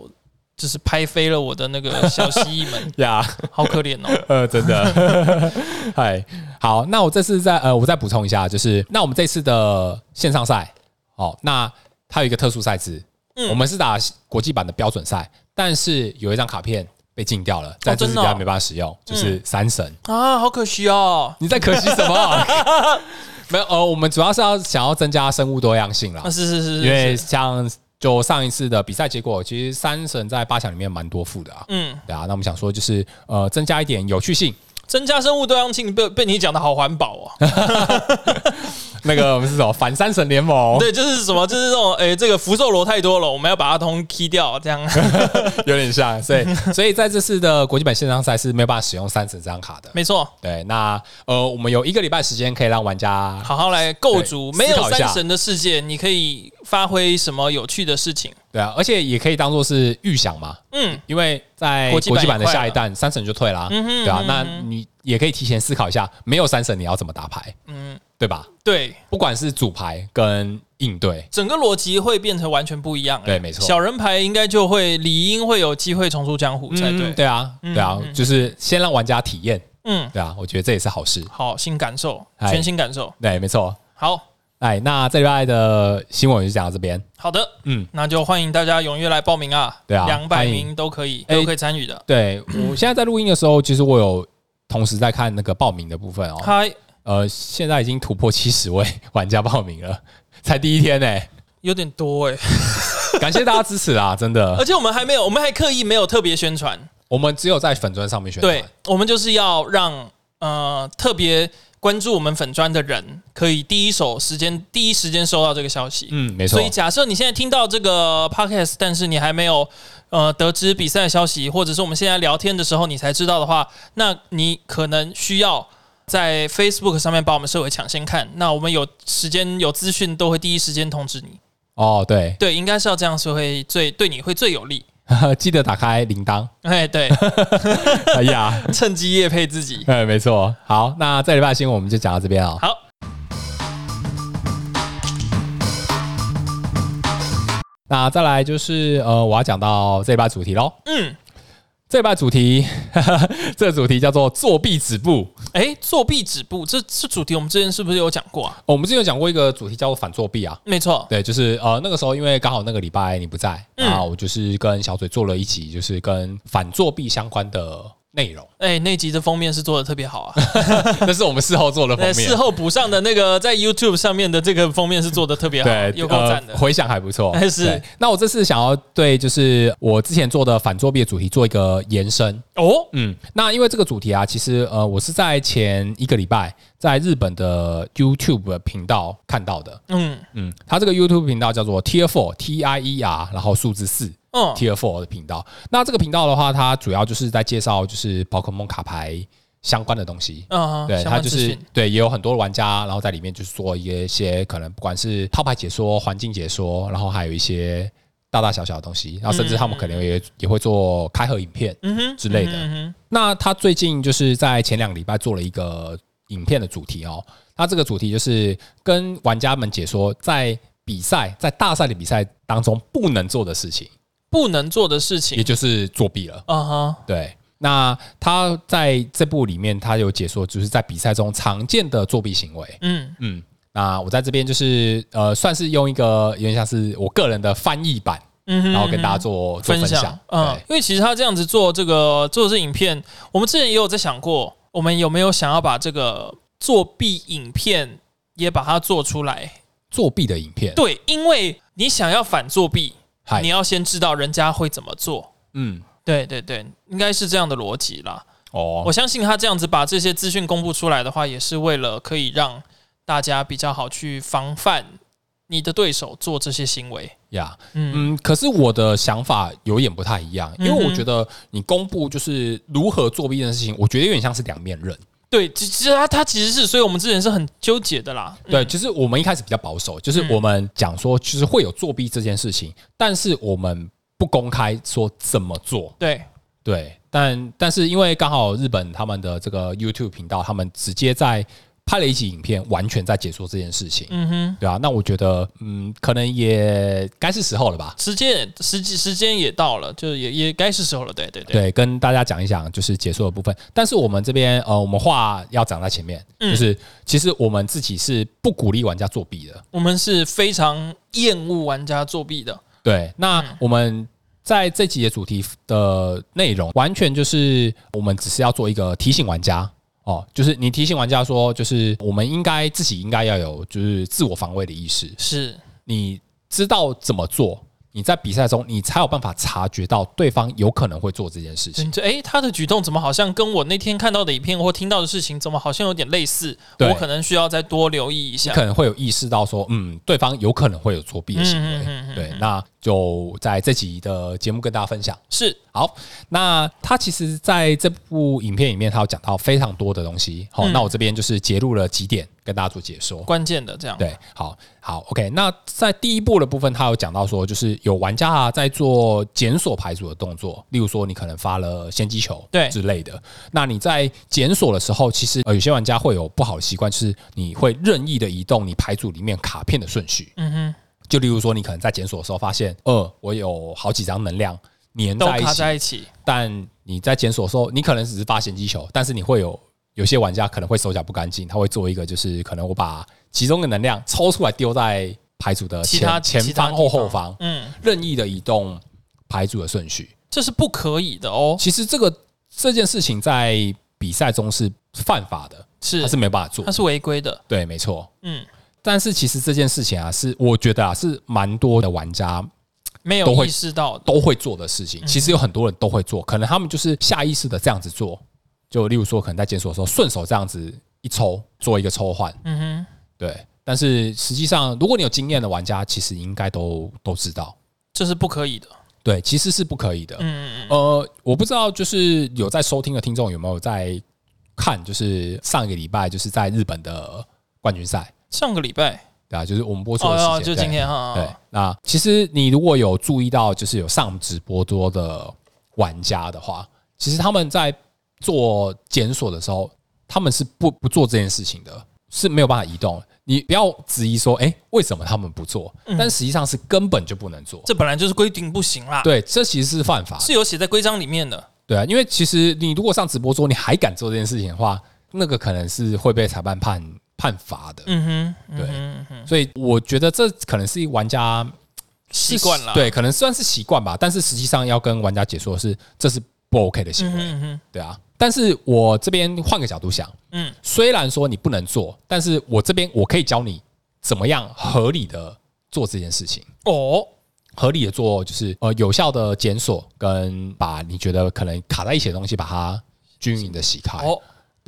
B: 就是拍飞了我的那个小蜥蜴们 呀，好可怜哦。
A: 呃，真的。嗨，好，那我这次再呃，我再补充一下，就是那我们这次的线上赛，哦，那它有一个特殊赛制，嗯，我们是打国际版的标准赛。但是有一张卡片被禁掉了，在这次比赛没办法使用，就是三神
B: 啊，好可惜哦！
A: 你在可惜什么？没有呃，我们主要是要想要增加生物多样性啦。
B: 是是是，
A: 因为像就上一次的比赛结果，其实三神在八强里面蛮多副的啊。嗯，对啊，那我们想说就是呃，增加一点有趣性，
B: 增加生物多样性，被被你讲的好环保哦。
A: 那个我们是什么反三神联盟？
B: 对，就是什么，就是这种，哎，这个福寿螺太多了，我们要把它通 key 掉，这样
A: 有点像。所以，所以在这次的国际版线上赛是没有办法使用三神这张卡的。
B: 没错，
A: 对。那呃，我们有一个礼拜时间可以让玩家
B: 好好来构筑没有三神的世界，你可以发挥什么有趣的事情？
A: 对啊，而且也可以当做是预想嘛。嗯，因为在国际版的下一弹，三神就退了。嗯哼，对啊，那你也可以提前思考一下，没有三神你要怎么打牌？嗯。对吧？
B: 对，
A: 不管是主牌跟应对，
B: 整个逻辑会变成完全不一样。
A: 对，没错。
B: 小人牌应该就会理应会有机会重出江湖才对。
A: 对啊，对啊，就是先让玩家体验。嗯，对啊，我觉得这也是好事。
B: 好，新感受，全新感受。
A: 对，没错。
B: 好，
A: 哎，那这礼拜的新闻就讲到这边。
B: 好的，嗯，那就欢迎大家踊跃来报名啊。对啊，两百名都可以，都可以参与的。
A: 对，我现在在录音的时候，其实我有同时在看那个报名的部分哦。
B: 嗨。
A: 呃，现在已经突破七十位玩家报名了，才第一天呢、欸，
B: 有点多哎、
A: 欸。感谢大家支持啦，真的。
B: 而且我们还没有，我们还刻意没有特别宣传，
A: 我们只有在粉砖上面宣传。
B: 对，我们就是要让呃特别关注我们粉砖的人，可以第一手时间、第一时间收到这个消息。嗯，没错。所以假设你现在听到这个 podcast，但是你还没有呃得知比赛的消息，或者是我们现在聊天的时候你才知道的话，那你可能需要。在 Facebook 上面把我们设为抢先看，那我们有时间有资讯都会第一时间通知你。
A: 哦，对，
B: 对，应该是要这样是会最对你会最有利。
A: 记得打开铃铛。
B: 哎，对，
A: 哎呀，
B: 趁机夜配自己。
A: 哎，没错。好，那这礼拜新闻我们就讲到这边啊。
B: 好。
A: 那再来就是呃，我要讲到这一把主题喽。嗯。这礼拜主题，呵呵，这个主题叫做作弊止步。
B: 哎，作弊止步，这这主题我们之前是不是有讲过啊？
A: 哦，我们之前有讲过一个主题叫做反作弊啊。
B: 没错，
A: 对，就是呃那个时候因为刚好那个礼拜你不在，然后我就是跟小嘴做了一集，就是跟反作弊相关的。内容。
B: 哎、欸，那集的封面是做的特别好啊，
A: 那是我们事后做的封面，
B: 事后补上的那个 在 YouTube 上面的这个封面是做的特别好，对，有够赞的，
A: 回响还不错。
B: 但是，
A: 那我这次想要对就是我之前做的反作弊的主题做一个延伸。哦，嗯，那因为这个主题啊，其实呃，我是在前一个礼拜在日本的 YouTube 频道看到的，嗯。嗯，他这个 YouTube 频道叫做 Tier Four T I E R，然后数字四。嗯，Tier Four 的频道，那这个频道的话，它主要就是在介绍就是宝可梦卡牌相关的东西。嗯，对，它就是对，也有很多玩家，然后在里面就是做一些可能不管是套牌解说、环境解说，然后还有一些大大小小的东西，然后甚至他们可能也也会做开盒影片之类的。那他最近就是在前两个礼拜做了一个影片的主题哦，那这个主题就是跟玩家们解说在比赛在大赛的比赛当中不能做的事情。
B: 不能做的事情，
A: 也就是作弊了。嗯哼，对。那他在这部里面，他有解说，就是在比赛中常见的作弊行为。嗯嗯。那我在这边就是呃，算是用一个有点像是我个人的翻译版，嗯，然后跟大家做分享。
B: 嗯，因为其实他这样子做这个做这影片，我们之前也有在想过，我们有没有想要把这个作弊影片也把它做出来？
A: 作弊的影片，
B: 对，因为你想要反作弊。你要先知道人家会怎么做，嗯，对对对，应该是这样的逻辑啦。哦，我相信他这样子把这些资讯公布出来的话，也是为了可以让大家比较好去防范你的对手做这些行为
A: 呀。嗯，可是我的想法有点不太一样，因为我觉得你公布就是如何作弊这件事情，我觉得有点像是两面刃。
B: 对，其实他他其实是，所以我们之前是很纠结的啦。
A: 对，就是我们一开始比较保守，就是我们讲说，其实会有作弊这件事情，但是我们不公开说怎么做。
B: 对
A: 对，但但是因为刚好日本他们的这个 YouTube 频道，他们直接在。拍了一集影片，完全在解说这件事情。嗯哼，对啊，那我觉得，嗯，可能也该是时候了吧。
B: 时间时时间也到了，就也也该是时候了。对对对，
A: 对，跟大家讲一讲，就是解说的部分。但是我们这边，呃，我们话要讲在前面，嗯、就是其实我们自己是不鼓励玩家作弊的。
B: 我们是非常厌恶玩家作弊的。
A: 对，那我们在这集的主题的内容，完全就是我们只是要做一个提醒玩家。哦，就是你提醒玩家说，就是我们应该自己应该要有就是自我防卫的意识，
B: 是
A: 你知道怎么做。你在比赛中，你才有办法察觉到对方有可能会做这件事情。
B: 诶，他的举动怎么好像跟我那天看到的影片或听到的事情，怎么好像有点类似？我可能需要再多留意一下。
A: 你可能会有意识到说，嗯，对方有可能会有作弊的行为。对，那就在这集的节目跟大家分享。
B: 是，
A: 好，那他其实在这部影片里面，他有讲到非常多的东西。好，那我这边就是截录了几点。跟大家做解说，
B: 关键的这样
A: 对，好好，OK。那在第一步的部分，他有讲到说，就是有玩家啊在做检索牌组的动作，例如说你可能发了先机球对之类的。那你在检索的时候，其实呃有些玩家会有不好的习惯，就是你会任意的移动你牌组里面卡片的顺序。嗯哼，就例如说你可能在检索的时候发现，呃，我有好几张能量粘在一起，
B: 在一起，
A: 但你在检索的时候，你可能只是发先机球，但是你会有。有些玩家可能会手脚不干净，他会做一个，就是可能我把其中的能量抽出来丢在牌组的前前方或后方，嗯，任意的移动牌组的顺序，
B: 这是不可以的哦。
A: 其实这个这件事情在比赛中是犯法的，是他是没办法做，
B: 他是违规的。
A: 对，没错。嗯，但是其实这件事情啊，是我觉得啊，是蛮多的玩家
B: 没有意识到
A: 都会做的事情。其实有很多人都会做，可能他们就是下意识的这样子做。就例如说，可能在检索的时候，顺手这样子一抽，做一个抽换。嗯哼，对。但是实际上，如果你有经验的玩家，其实应该都都知道，
B: 这是不可以的。
A: 对，其实是不可以的。嗯嗯嗯。呃，我不知道，就是有在收听的听众有没有在看，就是上一个礼拜就是在日本的冠军赛。
B: 上个礼拜，
A: 对啊，就是我们播出的时间，
B: 哦、就今天哈。
A: 对，那其实你如果有注意到，就是有上直播多的玩家的话，其实他们在做检索的时候，他们是不不做这件事情的，是没有办法移动。你不要质疑说，哎，为什么他们不做？但实际上是根本就不能做，
B: 这本来就是规定不行啦。
A: 对，这其实是犯法，
B: 是有写在规章里面的。
A: 对啊，因为其实你如果上直播桌，你还敢做这件事情的话，那个可能是会被裁判判判罚的。嗯哼，对，所以我觉得这可能是玩家
B: 习惯了，
A: 对，可能算是习惯吧。但是实际上要跟玩家解说的是，这是不 OK 的行为。嗯哼对啊。但是我这边换个角度想，嗯，虽然说你不能做，但是我这边我可以教你怎么样合理的做这件事情哦，合理的做就是呃有效的检索跟把你觉得可能卡在一起的东西把它均匀的洗开哦，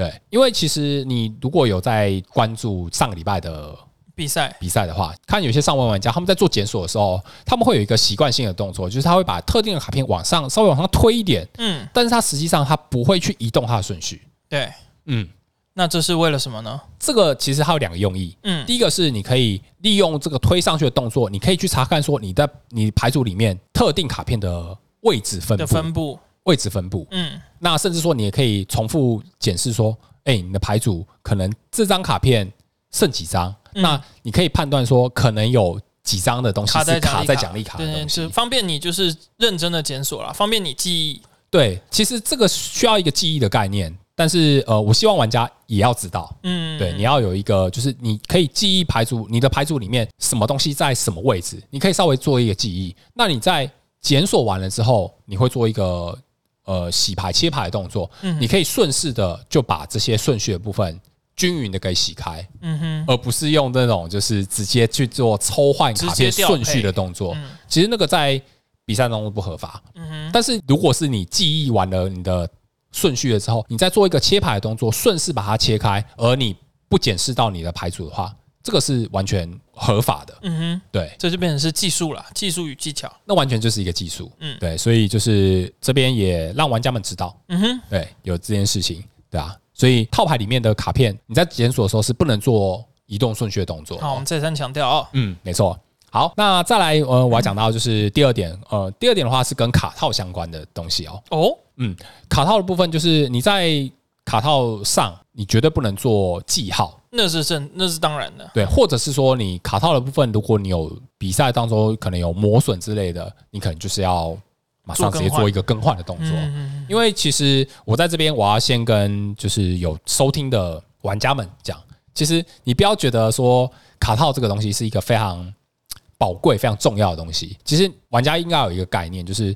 A: 对，因为其实你如果有在关注上个礼拜的。
B: 比赛。
A: 比赛的话，看有些上万玩家他们在做检索的时候，他们会有一个习惯性的动作，就是他会把特定的卡片往上稍微往上推一点，嗯，但是他实际上他不会去移动它的顺序。
B: 对，嗯，那这是为了什么呢？
A: 这个其实它有两个用意，嗯，第一个是你可以利用这个推上去的动作，你可以去查看说你在你牌组里面特定卡片的位置分布，
B: 分布
A: 位置分布，嗯，那甚至说你也可以重复检视说，哎，你的牌组可能这张卡片剩几张。那你可以判断说，可能有几张的东西是卡在奖励卡，对，
B: 是方便你就是认真的检索了，方便你记忆。
A: 对，其实这个需要一个记忆的概念，但是呃，我希望玩家也要知道，嗯，对，你要有一个就是你可以记忆牌组，你的牌组里面什么东西在什么位置，你可以稍微做一个记忆。那你在检索完了之后，你会做一个呃洗牌切牌的动作，你可以顺势的就把这些顺序的部分。均匀的给洗开，嗯哼，而不是用那种就是直接去做抽换卡片顺序的动作。其实那个在比赛当中不合法，嗯哼。但是如果是你记忆完了你的顺序了之后，你再做一个切牌的动作，顺势把它切开，而你不检视到你的牌组的话，这个是完全合法的，嗯哼。对，
B: 这就变成是技术了，技术与技巧，
A: 那完全就是一个技术，嗯，对。所以就是这边也让玩家们知道，嗯哼，对，有这件事情，对啊。所以套牌里面的卡片，你在检索的时候是不能做移动顺序的动作。
B: 好，我们再三强调哦。
A: 嗯，没错。好，那再来，呃，我要讲到就是第二点，呃，第二点的话是跟卡套相关的东西哦。哦，嗯，卡套的部分就是你在卡套上，你绝对不能做记号。
B: 那是正，那是当然的。
A: 对，或者是说你卡套的部分，如果你有比赛当中可能有磨损之类的，你可能就是要。马上直接做一个更换的动作，因为其实我在这边，我要先跟就是有收听的玩家们讲，其实你不要觉得说卡套这个东西是一个非常宝贵、非常重要的东西。其实玩家应该有一个概念，就是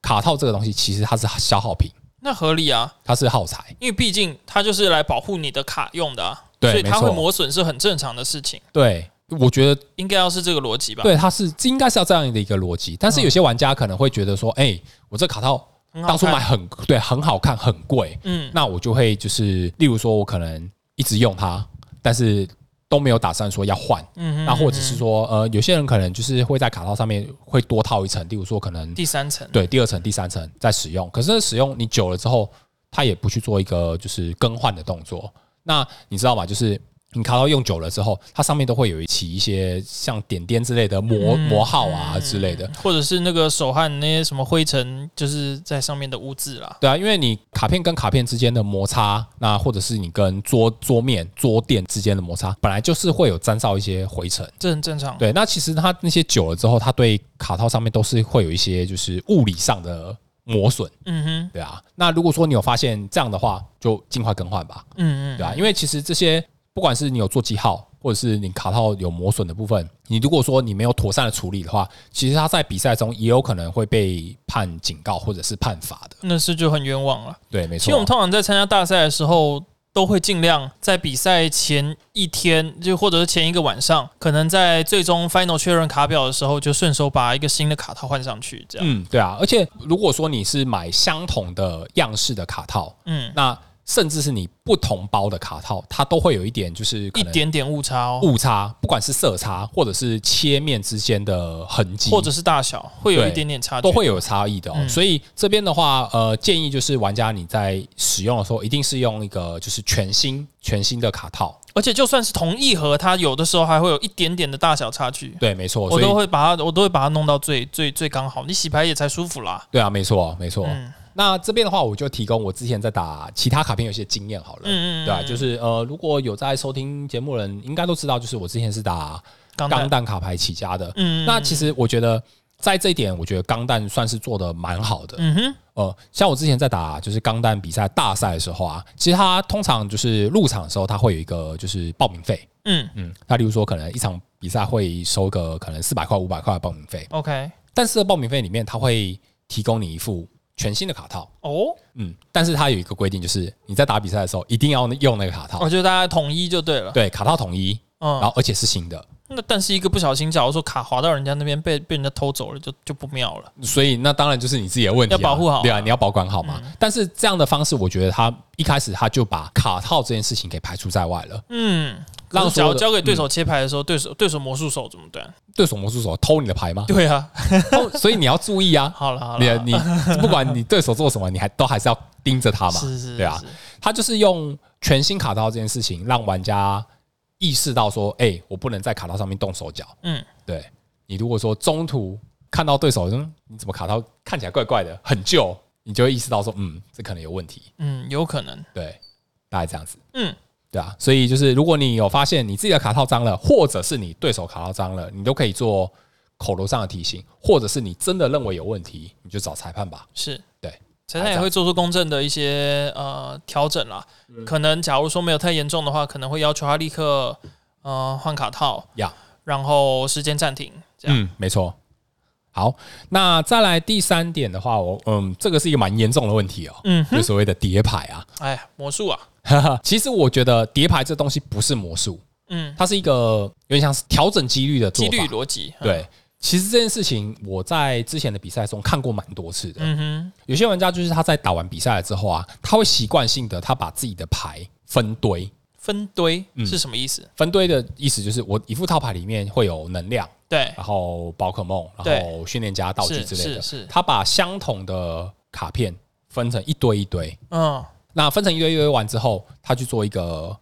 A: 卡套这个东西其实它是消耗品。
B: 那合理啊，
A: 它是耗材，
B: 因为毕竟它就是来保护你的卡用的，所以它会磨损是很正常的事情。
A: 对。我觉得
B: 应该要是这个逻辑吧？
A: 对，它是这应该是要这样的一个逻辑。但是有些玩家可能会觉得说：“哎，我这卡套当初买很对，很好看，很贵。嗯，那我就会就是，例如说，我可能一直用它，但是都没有打算说要换。嗯，那或者是说，呃，有些人可能就是会在卡套上面会多套一层，例如说可能
B: 第三层，
A: 对，第二层、第三层在使用。可是使用你久了之后，他也不去做一个就是更换的动作。那你知道吗？就是。你卡套用久了之后，它上面都会有一起一些像点点之类的磨磨耗啊之类的，
B: 或者是那个手汗那些什么灰尘，就是在上面的污渍啦。
A: 对啊，因为你卡片跟卡片之间的摩擦，那或者是你跟桌桌面桌垫之间的摩擦，本来就是会有沾到一些灰尘，
B: 这很正常。
A: 对，那其实它那些久了之后，它对卡套上面都是会有一些就是物理上的磨损。嗯哼，对啊。那如果说你有发现这样的话，就尽快更换吧。嗯嗯，对啊，因为其实这些。不管是你有做记号，或者是你卡套有磨损的部分，你如果说你没有妥善的处理的话，其实他在比赛中也有可能会被判警告或者是判罚的。
B: 那是就很冤枉了。
A: 对，没错。
B: 其实我们通常在参加大赛的时候，都会尽量在比赛前一天，就或者是前一个晚上，可能在最终 final 确认卡表的时候，就顺手把一个新的卡套换上去。这样。
A: 嗯，对啊。而且如果说你是买相同的样式的卡套，嗯，那。甚至是你不同包的卡套，它都会有一点就是
B: 一点点误差哦，
A: 误差，不管是色差或者是切面之间的痕迹，
B: 或者是大小，会有一点点差距，
A: 都会有差异的哦。嗯、所以这边的话，呃，建议就是玩家你在使用的时候，一定是用一个就是全新全新的卡套，
B: 而且就算是同一盒，它有的时候还会有一点点的大小差距。
A: 对，没错，
B: 我都会把它，我都会把它弄到最最最刚好，你洗牌也才舒服啦。
A: 对啊，没错，没错。嗯那这边的话，我就提供我之前在打其他卡片游戏的经验好了，嗯嗯，对吧？就是呃，如果有在收听节目的人，应该都知道，就是我之前是打钢弹卡牌起家的，嗯，那其实我觉得在这一点，我觉得钢弹算是做的蛮好的，嗯哼，呃，像我之前在打就是钢弹比赛大赛的时候啊，其实它通常就是入场的时候，它会有一个就是报名费，嗯。嗯，那例如说可能一场比赛会收个可能四百块五百块的报名费
B: ，OK，
A: 但是报名费里面它会提供你一副。全新的卡套哦，嗯，但是它有一个规定，就是你在打比赛的时候一定要用那个卡套。
B: 我觉得大家统一就对了。
A: 对，卡套统一，嗯，然后而且是新的。
B: 那但是一个不小心，假如说卡滑到人家那边被被人家偷走了，就就不妙了。
A: 所以那当然就是你自己的问题，
B: 要保护好，
A: 对啊，你要保管好嘛。但是这样的方式，我觉得他一开始他就把卡套这件事情给排除在外了。嗯。
B: 让交交给对手切牌的时候，对手对手魔术手怎么办？
A: 对手魔术手偷你的牌吗？
B: 对啊，
A: 所以你要注意啊。
B: 好了好了，
A: 你你不管你对手做什么，你还都还是要盯着他嘛。是是，对啊。他就是用全新卡套这件事情，让玩家意识到说，哎，我不能在卡套上面动手脚。嗯，对。你如果说中途看到对手，嗯，你怎么卡套看起来怪怪的，很旧，你就会意识到说，嗯，这可能有问题。
B: 嗯，有可能。
A: 对，大概这样子。嗯。对啊，所以就是如果你有发现你自己的卡套脏了，或者是你对手卡套脏了，你都可以做口头上的提醒，或者是你真的认为有问题，你就找裁判吧。
B: 是
A: 对，
B: 裁判也会做出公正的一些呃调整啦。可能假如说没有太严重的话，可能会要求他立刻呃换卡套呀，然后时间暂停。
A: 嗯，没错。好，那再来第三点的话，我嗯，这个是一个蛮严重的问题哦。嗯，就所谓的叠牌啊，
B: 哎，魔术啊。
A: 其实我觉得叠牌这东西不是魔术，嗯，它是一个有点像是调整几率的几
B: 率逻辑。
A: 对，其实这件事情我在之前的比赛中看过蛮多次的。嗯哼，有些玩家就是他在打完比赛了之后啊，他会习惯性的他把自己的牌分堆，
B: 分堆？是什么意思？
A: 分堆的意思就是我一副套牌里面会有能量，
B: 对，
A: 然后宝可梦，然后训练家道具之类的，是。他把相同的卡片分成一堆一堆，嗯。那分成一堆一堆完之后，他去做一个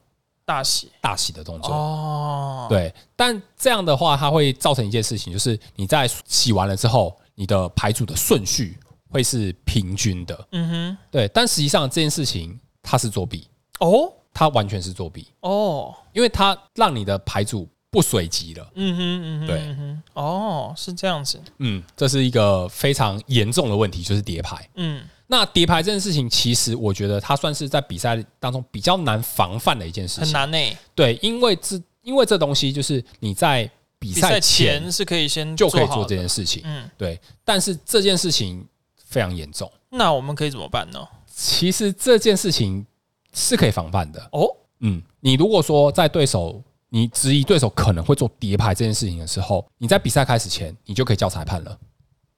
B: 大洗
A: 大洗的动作哦，对。但这样的话，它会造成一件事情，就是你在洗完了之后，你的牌组的顺序会是平均的。嗯哼，对。但实际上这件事情它是作弊哦，它完全是作弊哦，因为它让你的牌组不随机了。嗯哼嗯哼，对。
B: 哦，是这样子。
A: 嗯，这是一个非常严重的问题，就是叠牌。嗯。那叠牌这件事情，其实我觉得它算是在比赛当中比较难防范的一件事情。
B: 很难呢、欸。
A: 对，因为这因为这东西就是你在比赛前
B: 是可以先
A: 就可以做这件事情。嗯，对。但是这件事情非常严重。
B: 那我们可以怎么办呢？
A: 其实这件事情是可以防范的。哦，嗯，你如果说在对手你质疑对手可能会做叠牌这件事情的时候，你在比赛开始前，你就可以叫裁判了。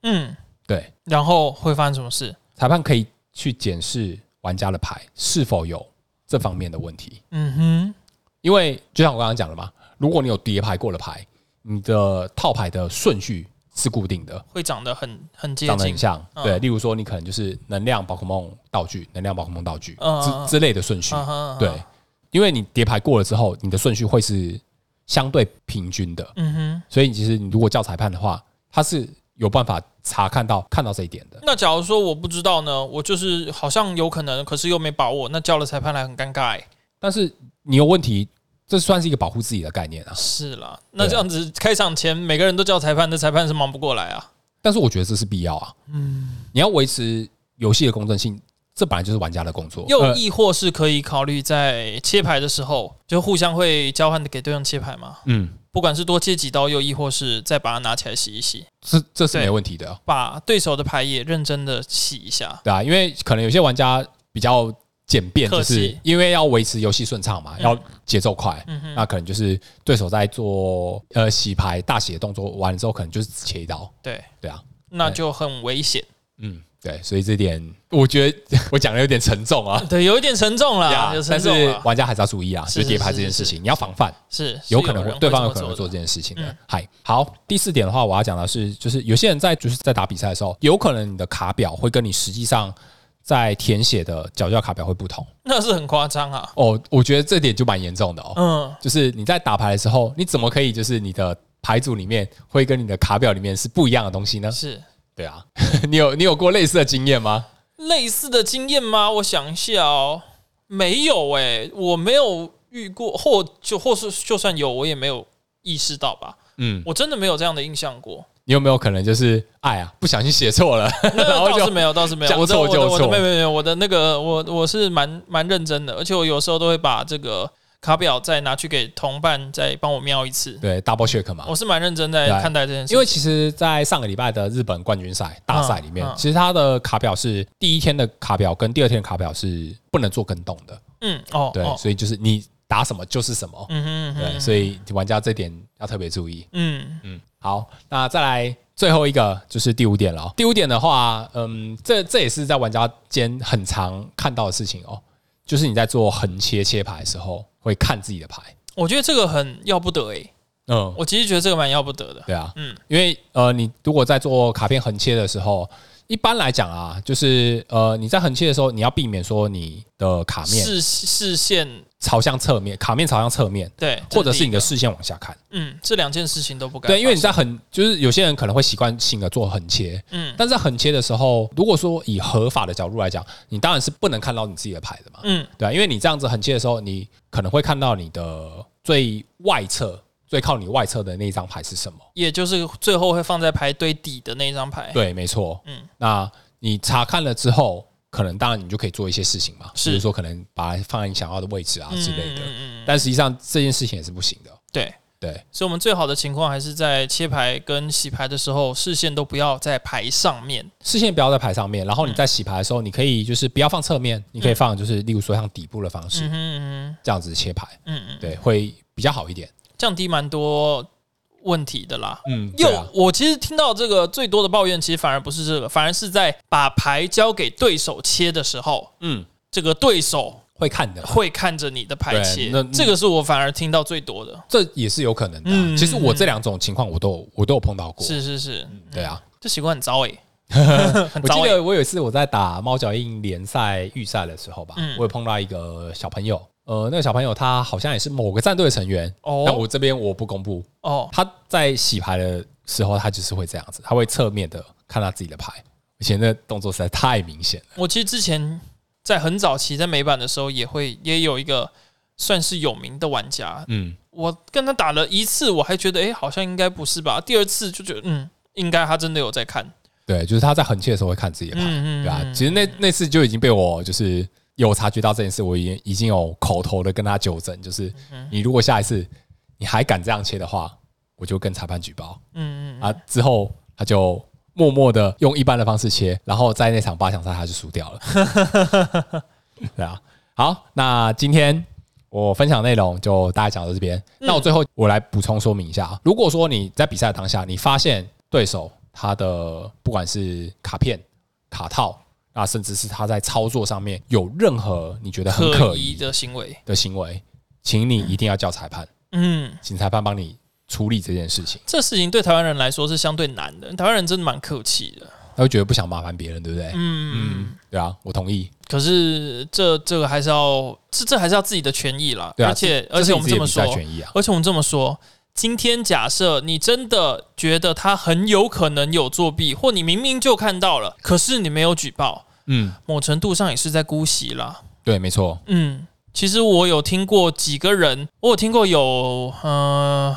A: 嗯，对。
B: 然后会发生什么事？
A: 裁判可以去检视玩家的牌是否有这方面的问题。嗯哼，因为就像我刚刚讲的嘛，如果你有叠牌过的牌，你的套牌的顺序是固定的，
B: 会长得很很接近，
A: 长得很像。对，例如说你可能就是能量宝可梦道具，能量宝可梦道具之之类的顺序。对，因为你叠牌过了之后，你的顺序会是相对平均的。嗯哼，所以其实你如果叫裁判的话，他是。有办法查看到看到这一点的。
B: 那假如说我不知道呢？我就是好像有可能，可是又没把握，那叫了裁判来很尴尬欸。
A: 但是你有问题，这算是一个保护自己的概念啊。
B: 是啦，那这样子开场前每个人都叫裁判，那裁判是忙不过来啊。
A: 但是我觉得这是必要啊。嗯，你要维持游戏的公正性，这本来就是玩家的工作。
B: 又亦或是可以考虑在切牌的时候，就互相会交换的给对方切牌嘛？嗯。不管是多切几刀，又亦或是再把它拿起来洗一洗，
A: 这这是没问题的。
B: 把对手的牌也认真的洗一下，
A: 对啊，因为可能有些玩家比较简便，就是因为要维持游戏顺畅嘛，要节奏快，那可能就是对手在做呃洗牌大洗的动作完了之后，可能就是只切一刀，
B: 对。
A: 对啊，
B: 那就很危险。
A: 嗯，对，所以这点我觉得我讲的有点沉重啊。
B: 对，有一点沉重了。
A: 但是玩家还是要注意啊，就叠牌这件事情，你要防范，
B: 是
A: 有可能会对方有可能会做这件事情的。嗨、嗯，好，第四点的话，我要讲的是，就是有些人在就是在打比赛的时候，有可能你的卡表会跟你实际上在填写的角角卡表会不同，
B: 那是很夸张啊。
A: 哦，我觉得这点就蛮严重的哦。嗯，就是你在打牌的时候，你怎么可以就是你的牌组里面会跟你的卡表里面是不一样的东西呢？
B: 是。
A: 对啊，你有你有过类似的经验吗？
B: 类似的经验吗？我想一下哦，没有哎、欸，我没有遇过，或就或是就算有，我也没有意识到吧。嗯，我真的没有这样的印象过。
A: 你有没有可能就是哎呀，不小心写错了？
B: 那倒是没有，倒是没有。
A: 讲错就错。
B: 没有没有，我的那个我我是蛮蛮认真的，而且我有时候都会把这个。卡表再拿去给同伴再帮我瞄一次，
A: 对，double check 嘛。
B: 我是蛮认真在看待这件事，
A: 因为其实，在上个礼拜的日本冠军赛大赛里面，嗯嗯、其实他的卡表是第一天的卡表跟第二天的卡表是不能做更动的。嗯，哦，对，所以就是你打什么就是什么。嗯哼，对，所以玩家这点要特别注意。嗯嗯，好，那再来最后一个就是第五点了。第五点的话，嗯，这这也是在玩家间很常看到的事情哦，就是你在做横切切牌的时候。会看自己的牌，
B: 我觉得这个很要不得诶、欸。嗯，我其实觉得这个蛮要不得的。
A: 对啊，嗯，因为呃，你如果在做卡片横切的时候，一般来讲啊，就是呃，你在横切的时候，你要避免说你的卡面
B: 视视线
A: 朝向侧面，卡面朝向侧面，
B: 对，
A: 或者是你的视线往下看。
B: 嗯，这两件事情都不该。
A: 对，因为你在很，就是有些人可能会习惯性的做横切，嗯，但是在横切的时候，如果说以合法的角度来讲，你当然是不能看到你自己的牌的嘛，嗯，对啊，因为你这样子横切的时候，你可能会看到你的最外侧。最靠你外侧的那一张牌是什么？
B: 也就是最后会放在牌堆底的那一张牌。
A: 对，没错。嗯，那你查看了之后，可能当然你就可以做一些事情嘛，是比如说可能把它放在你想要的位置啊之类的。嗯嗯。但实际上这件事情也是不行的。
B: 对
A: 对，
B: 所以我们最好的情况还是在切牌跟洗牌的时候，视线都不要在牌上面，
A: 视线不要在牌上面。然后你在洗牌的时候，你可以就是不要放侧面，你可以放就是例如说像底部的方式，嗯嗯，这样子切牌，嗯嗯，对，会比较好一点。
B: 降低蛮多问题的啦。嗯，又我其实听到这个最多的抱怨，其实反而不是这个，反而是在把牌交给对手切的时候，嗯，这个对手
A: 会看的，
B: 会看着你的牌切。那这个是我反而听到最多的，
A: 这也是有可能的。其实我这两种情况我都我都有碰到过。
B: 是是是，
A: 对啊，
B: 这习惯很糟 诶。
A: 我记得我有一次我在打猫脚印联赛预赛的时候吧，我有碰到一个小朋友。呃，那个小朋友他好像也是某个战队的成员，哦，但我这边我不公布。哦，他在洗牌的时候，他就是会这样子，他会侧面的看他自己的牌，而且那动作实在太明显了。
B: 我其实之前在很早期在美版的时候，也会也有一个算是有名的玩家，嗯，我跟他打了一次，我还觉得哎，好像应该不是吧？第二次就觉得嗯，应该他真的有在看。
A: 对，就是他在横切的时候会看自己的牌，对吧？其实那那次就已经被我就是。有察觉到这件事，我已经已经有口头的跟他纠正，就是你如果下一次你还敢这样切的话，我就跟裁判举报。嗯嗯啊，之后他就默默的用一般的方式切，然后在那场八强赛他就输掉了。对啊，好，那今天我分享内容就大概讲到这边。那我最后我来补充说明一下，如果说你在比赛的当下，你发现对手他的不管是卡片、卡套。啊，甚至是他在操作上面有任何你觉得很可疑
B: 的行为
A: 的行为，请你一定要叫裁判，嗯，请裁判帮你处理这件事情。
B: 这事情对台湾人来说是相对难的，台湾人真的蛮客气的，
A: 他会觉得不想麻烦别人，对不对？嗯嗯，对啊，我同意。
B: 可是这这个还是要，这这还是要自己的权益啦。对啊，而且而且我们这么说，而且我们这么说。今天假设你真的觉得他很有可能有作弊，或你明明就看到了，可是你没有举报，嗯，某程度上也是在姑息啦。
A: 对，没错。
B: 嗯，其实我有听过几个人，我有听过有呃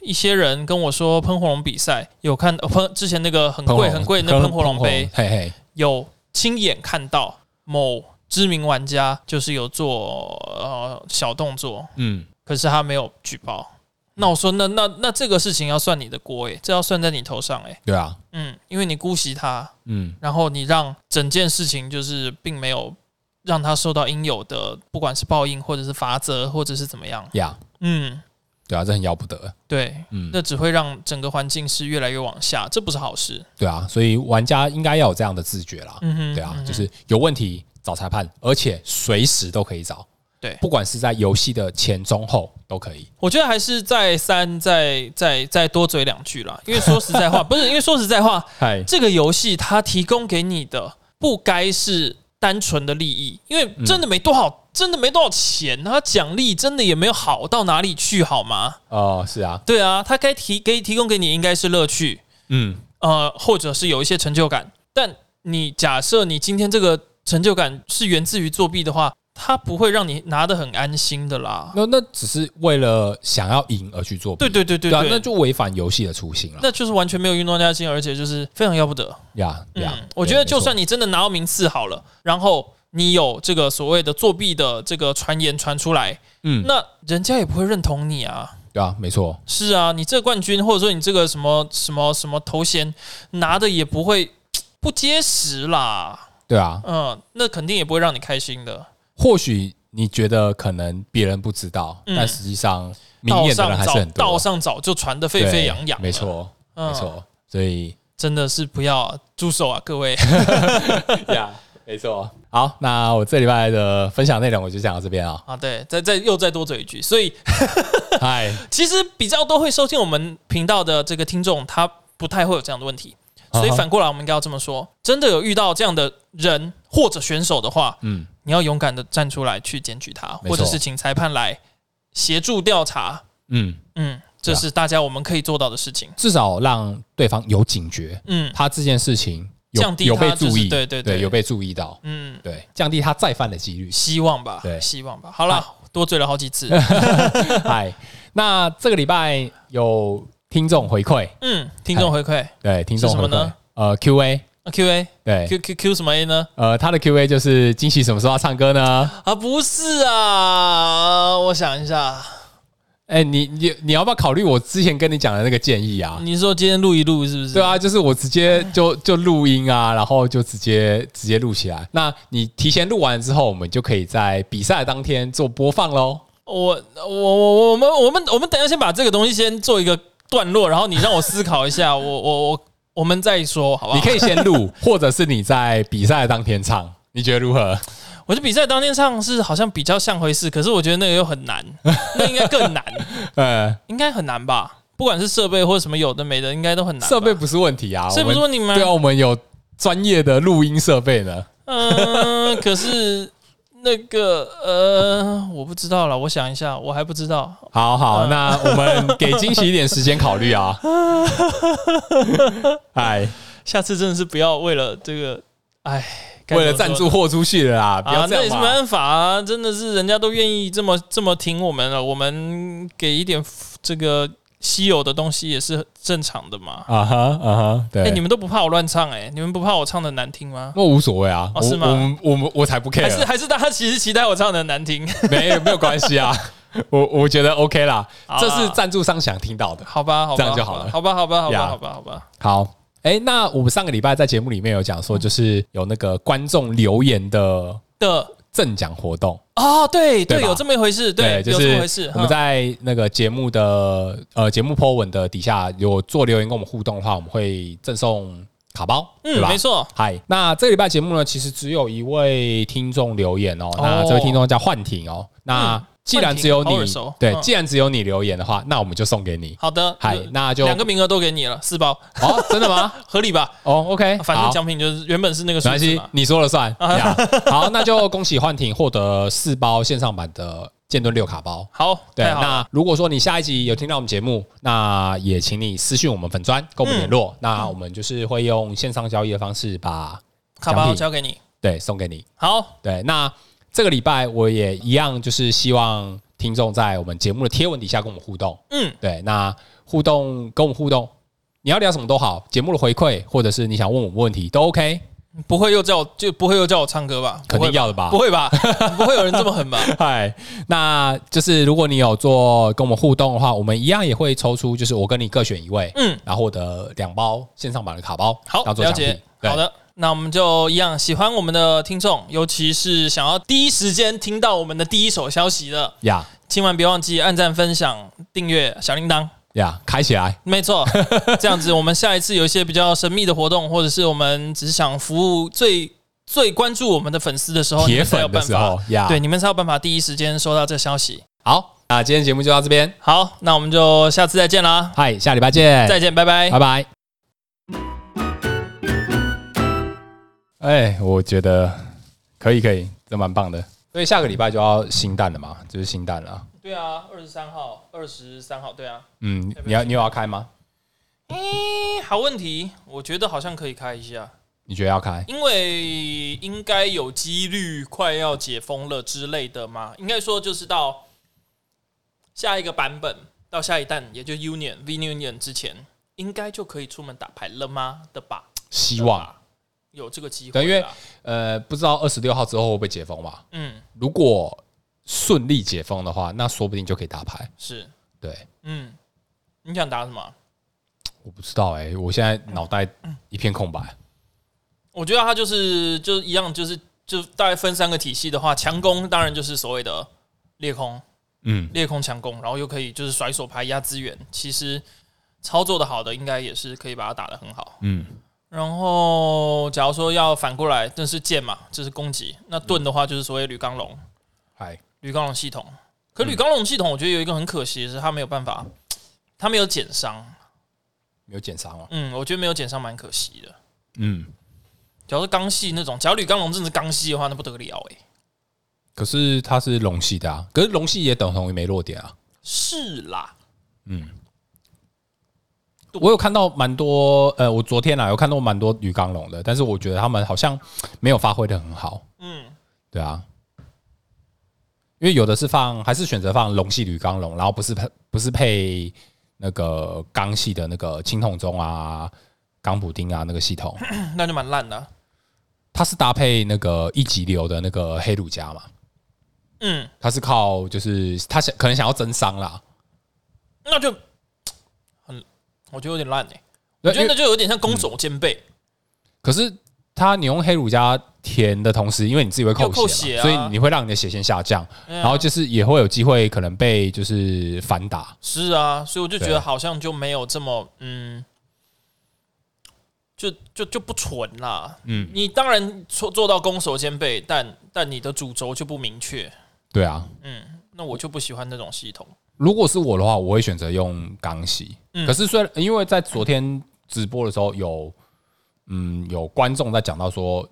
B: 一些人跟我说喷火龙比赛有看喷之前那个很贵很贵那喷火龙杯，嘿嘿，有亲眼看到某知名玩家就是有做呃小动作，嗯，可是他没有举报。那我说，那那那这个事情要算你的锅诶，这要算在你头上诶。
A: 对啊，
B: 嗯，因为你姑息他，嗯，然后你让整件事情就是并没有让他受到应有的，不管是报应或者是罚则或者是怎么样。
A: 呀，嗯，对啊，这很要不得。
B: 对，嗯，那只会让整个环境是越来越往下，这不是好事。
A: 对啊，所以玩家应该要有这样的自觉啦。嗯哼，对啊，就是有问题找裁判，而且随时都可以找。
B: 对，
A: 不管是在游戏的前、中、后都可以。
B: 我觉得还是再三再再再多嘴两句啦，因为说实在话，不是因为说实在话，这个游戏它提供给你的不该是单纯的利益，因为真的没多少，嗯、真的没多少钱，它奖励真的也没有好到哪里去，好吗？
A: 哦，是啊，
B: 对啊，它该提给提供给你应该是乐趣，嗯，呃，或者是有一些成就感。但你假设你今天这个成就感是源自于作弊的话。他不会让你拿的很安心的啦。
A: 那那只是为了想要赢而去做。
B: 对对对对对，
A: 那就违反游戏的初心了。
B: 那就是完全没有运动家精神，而且就是非常要不得
A: 呀呀！
B: 我觉得就算你真的拿到名次好了，然后你有这个所谓的作弊的这个传言传出来，嗯，那人家也不会认同你啊。
A: 对啊，没错。
B: 是啊，你这个冠军或者说你这个什么什么什么头衔拿的也不会 不结实啦。
A: 对啊，
B: 嗯，那肯定也不会让你开心的。
A: 或许你觉得可能别人不知道，嗯、但实际上明眼的人还是很多。
B: 道上早就传得沸沸扬扬，
A: 没错，没错。所以
B: 真的是不要住手啊，各位。
A: 呀，没错。好，那我这礼拜的分享内容我就讲到这边啊。
B: 啊，对，再再又再多嘴一句，所以，嗨，其实比较都会收听我们频道的这个听众，他不太会有这样的问题。所以反过来，我们应该要这么说：真的有遇到这样的人或者选手的话，嗯，你要勇敢的站出来去检举他，或者是请裁判来协助调查。嗯嗯，这是大家我们可以做到的事情，
A: 至少让对方有警觉。嗯，他这件事情
B: 降低
A: 有被注意，
B: 对对对，
A: 有被注意到。嗯，对，降低他再犯的几率，
B: 希望吧？对，希望吧。好了，多嘴了好几次。
A: 嗨，那这个礼拜有。听众回馈，
B: 嗯，听众回馈，
A: 对，听众什么呢？呃，Q A，Q
B: A，
A: 对
B: ，Q Q Q 什么 A 呢？
A: 呃，他的 Q A 就是惊喜什么时候要唱歌呢？
B: 啊，不是啊，我想一下，
A: 哎，你你你要不要考虑我之前跟你讲的那个建议啊？
B: 你说今天录一录是不是？
A: 对啊，就是我直接就就录音啊，然后就直接直接录起来。那你提前录完之后，我们就可以在比赛当天做播放喽。
B: 我我我我们我们我们等一下先把这个东西先做一个。段落，然后你让我思考一下，我我我我们再说，好不好？
A: 你可以先录，或者是你在比赛当天唱，你觉得如何？
B: 我觉得比赛当天唱是好像比较像回事，可是我觉得那个又很难，那应该更难，呃，应该很难吧？不管是设备或者什么有的没的，应该都很难。
A: 设备不是问题啊，
B: 设备不是问题吗？
A: 对啊，我们有专业的录音设备呢。
B: 嗯，可是。那个呃，我不知道了，我想一下，我还不知道。
A: 好好，那我们给惊喜一点时间考虑啊。哎，
B: 下次真的是不要为了这个，哎，
A: 为了赞助豁出去了啦，不要这样。
B: 那也是没办法啊，真的是人家都愿意这么这么挺我们了，我们给一点这个。稀有的东西也是正常的嘛。啊哈啊哈，对。哎，你们都不怕我乱唱哎？你们不怕我唱的难听吗？
A: 那无所谓啊。
B: 是吗？
A: 我们我们我才不 care。
B: 还是还是大家其实期待我唱的难听？
A: 没有没有关系啊。我我觉得 OK 啦。这是赞助商想听到的。
B: 好吧，好吧，
A: 这样就好了。
B: 好吧，好吧，好吧，好吧，好吧。
A: 好。哎，那我们上个礼拜在节目里面有讲说，就是有那个观众留言的
B: 的。
A: 赠奖活动
B: 哦，对对，有这么一回事，对，有这么回事。
A: 我们在那个节目的呃节目 po 文的底下有做留言跟我们互动的话，我们会赠送卡包，对吧？
B: 没错。
A: 嗨，那这个礼拜节目呢，其实只有一位听众留言哦，那这位听众叫幻婷哦，那。既然只有你对，既然只有你留言的话，那我们就送给你。
B: 好的，
A: 嗨，那就
B: 两个名额都给你了，四包。
A: 哦，真的吗？
B: 合理吧？
A: 哦，OK，
B: 反正奖品就是原本是那个没关系，
A: 你说了算。好，那就恭喜幻婷获得四包线上版的剑盾六卡包。
B: 好，
A: 对，那如果说你下一集有听到我们节目，那也请你私信我们粉砖跟我们联络，那我们就是会用线上交易的方式把
B: 卡包交给你，
A: 对，送给你。
B: 好，
A: 对，那。这个礼拜我也一样，就是希望听众在我们节目的贴文底下跟我们互动。嗯，对，那互动跟我们互动，你要聊什么都好，节目的回馈或者是你想问我们问题都 OK。
B: 不会又叫我就不会又叫我唱歌吧？
A: 肯定要的吧？
B: 不会吧？不会有人这么狠吧？
A: 嗨，那就是如果你有做跟我们互动的话，我们一样也会抽出，就是我跟你各选一位，嗯，然后获得两包线上版的卡包，
B: 好，了解，好的。那我们就一样，喜欢我们的听众，尤其是想要第一时间听到我们的第一手消息的呀，千万别忘记按赞、分享、订阅小铃铛
A: 呀，yeah, 开起来。
B: 没错，这样子我们下一次有一些比较神秘的活动，或者是我们只是想服务最最关注我们的粉丝的时候，
A: 铁粉的时候，
B: 呀，对，你们才有办法第一时间收到这消息。
A: 好，那今天节目就到这边。
B: 好，那我们就下次再见啦。
A: 嗨，下礼拜见。
B: 再见，拜拜，
A: 拜拜。哎，我觉得可以，可以，这蛮棒的。所以下个礼拜就要新蛋了嘛，就是新蛋了。
B: 对啊，二十三号，二十三号，对啊。
A: 嗯，你要你有要开吗？
B: 哎，好问题，我觉得好像可以开一下。
A: 你觉得要开？
B: 因为应该有几率快要解封了之类的嘛。应该说就是到下一个版本，到下一弹，也就 Union V Union 之前，应该就可以出门打牌了吗？的吧？
A: 希望。
B: 有这个机会，
A: 对，因为呃，不知道二十六号之后会不会解封嘛？嗯，如果顺利解封的话，那说不定就可以打牌。
B: 是，
A: 对，
B: 嗯，你想打什么？
A: 我不知道哎、欸，我现在脑袋一片空白。
B: 我觉得它就是就一样，就是就大概分三个体系的话，强攻当然就是所谓的裂空，嗯，裂空强攻，然后又可以就是甩手牌压资源。其实操作的好的，应该也是可以把它打得很好，嗯。然后，假如说要反过来，这是剑嘛，这是攻击。那盾的话，就是所谓铝钢龙，
A: 嗨，
B: 铝钢龙系统。可铝钢龙系统，我觉得有一个很可惜的是，它没有办法，它没有减伤，
A: 没有减伤啊。
B: 嗯，我觉得没有减伤蛮可惜的。
A: 嗯，
B: 假如是钢系那种，假如铝钢龙真的是钢系的话，那不得了哎。
A: 可是它是龙系的啊，可是龙系也等同于没弱点啊。
B: 是啦，嗯。
A: 我有看到蛮多，呃，我昨天啊有看到蛮多铝钢龙的，但是我觉得他们好像没有发挥的很好。嗯，对啊，因为有的是放，还是选择放龙系铝钢龙，然后不是配不是配那个钢系的那个青铜钟啊、钢补丁啊那个系统，
B: 那就蛮烂的。
A: 它是搭配那个一级流的那个黑鲁加嘛？嗯，它是靠就是他想可能想要增伤啦，
B: 那就。我觉得有点烂哎，我觉得那就有点像攻守兼备。
A: 可是它你用黑乳加甜的同时，因为你自己会扣血，所以你会让你的血线下降，然后就是也会有机会可能被就是反打。
B: 是啊，所以我就觉得好像就没有这么嗯，就就就不纯啦。嗯，你当然做做到攻守兼备，但但你的主轴就不明确。
A: 对啊，
B: 嗯，那我就不喜欢那种系统。
A: 如果是我的话，我会选择用钢系。嗯、可是虽然因为在昨天直播的时候有，嗯，有观众在讲到说，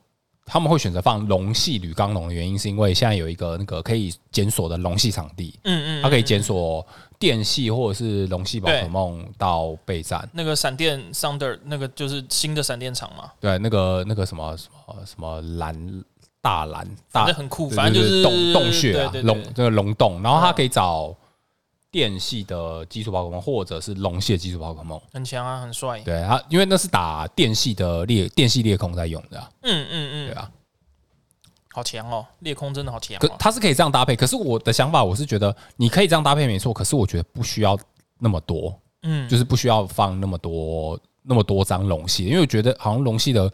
A: 他们会选择放龙系铝钢龙的原因，是因为现在有一个那个可以检索的龙系场地，嗯嗯，它可以检索电系或者是龙系宝可梦到备战。
B: 那个闪电 Thunder 那个就是新的闪电场嘛？
A: 对，那个那个什么什么什么蓝大蓝，
B: 反正很酷，反正就是
A: 洞洞穴啊，龙这个龙洞，然后它可以找。电系的基础宝可梦，或者是龙系的基础宝可梦，
B: 很强啊，很帅。
A: 对啊，因为那是打电系的裂电系裂空在用的。
B: 嗯嗯嗯，
A: 对啊，
B: 好强哦，裂空真的好强。
A: 可它是可以这样搭配，可是我的想法，我是觉得你可以这样搭配没错，可是我觉得不需要那么多。嗯，就是不需要放那么多那么多张龙系，因为我觉得好像龙系的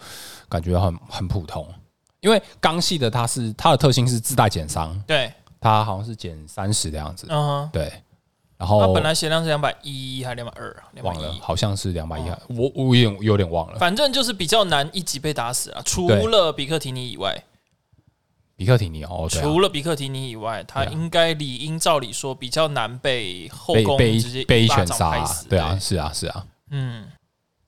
A: 感觉很很普通。因为钢系的它是它的特性是自带减伤，
B: 对，
A: 它好像是减三十的样子。嗯，对。然后
B: 他本来血量是两百一还是两百二啊？
A: 忘了，好像是两百一。我我有点有点忘了。
B: 反正就是比较难一击被打死啊，除了比克提尼以外。
A: 比克提尼哦，
B: 除了比克提尼以外，他应该理应照理说比较难被后宫直接
A: 被一拳杀死。对啊，是啊，是啊。
B: 嗯，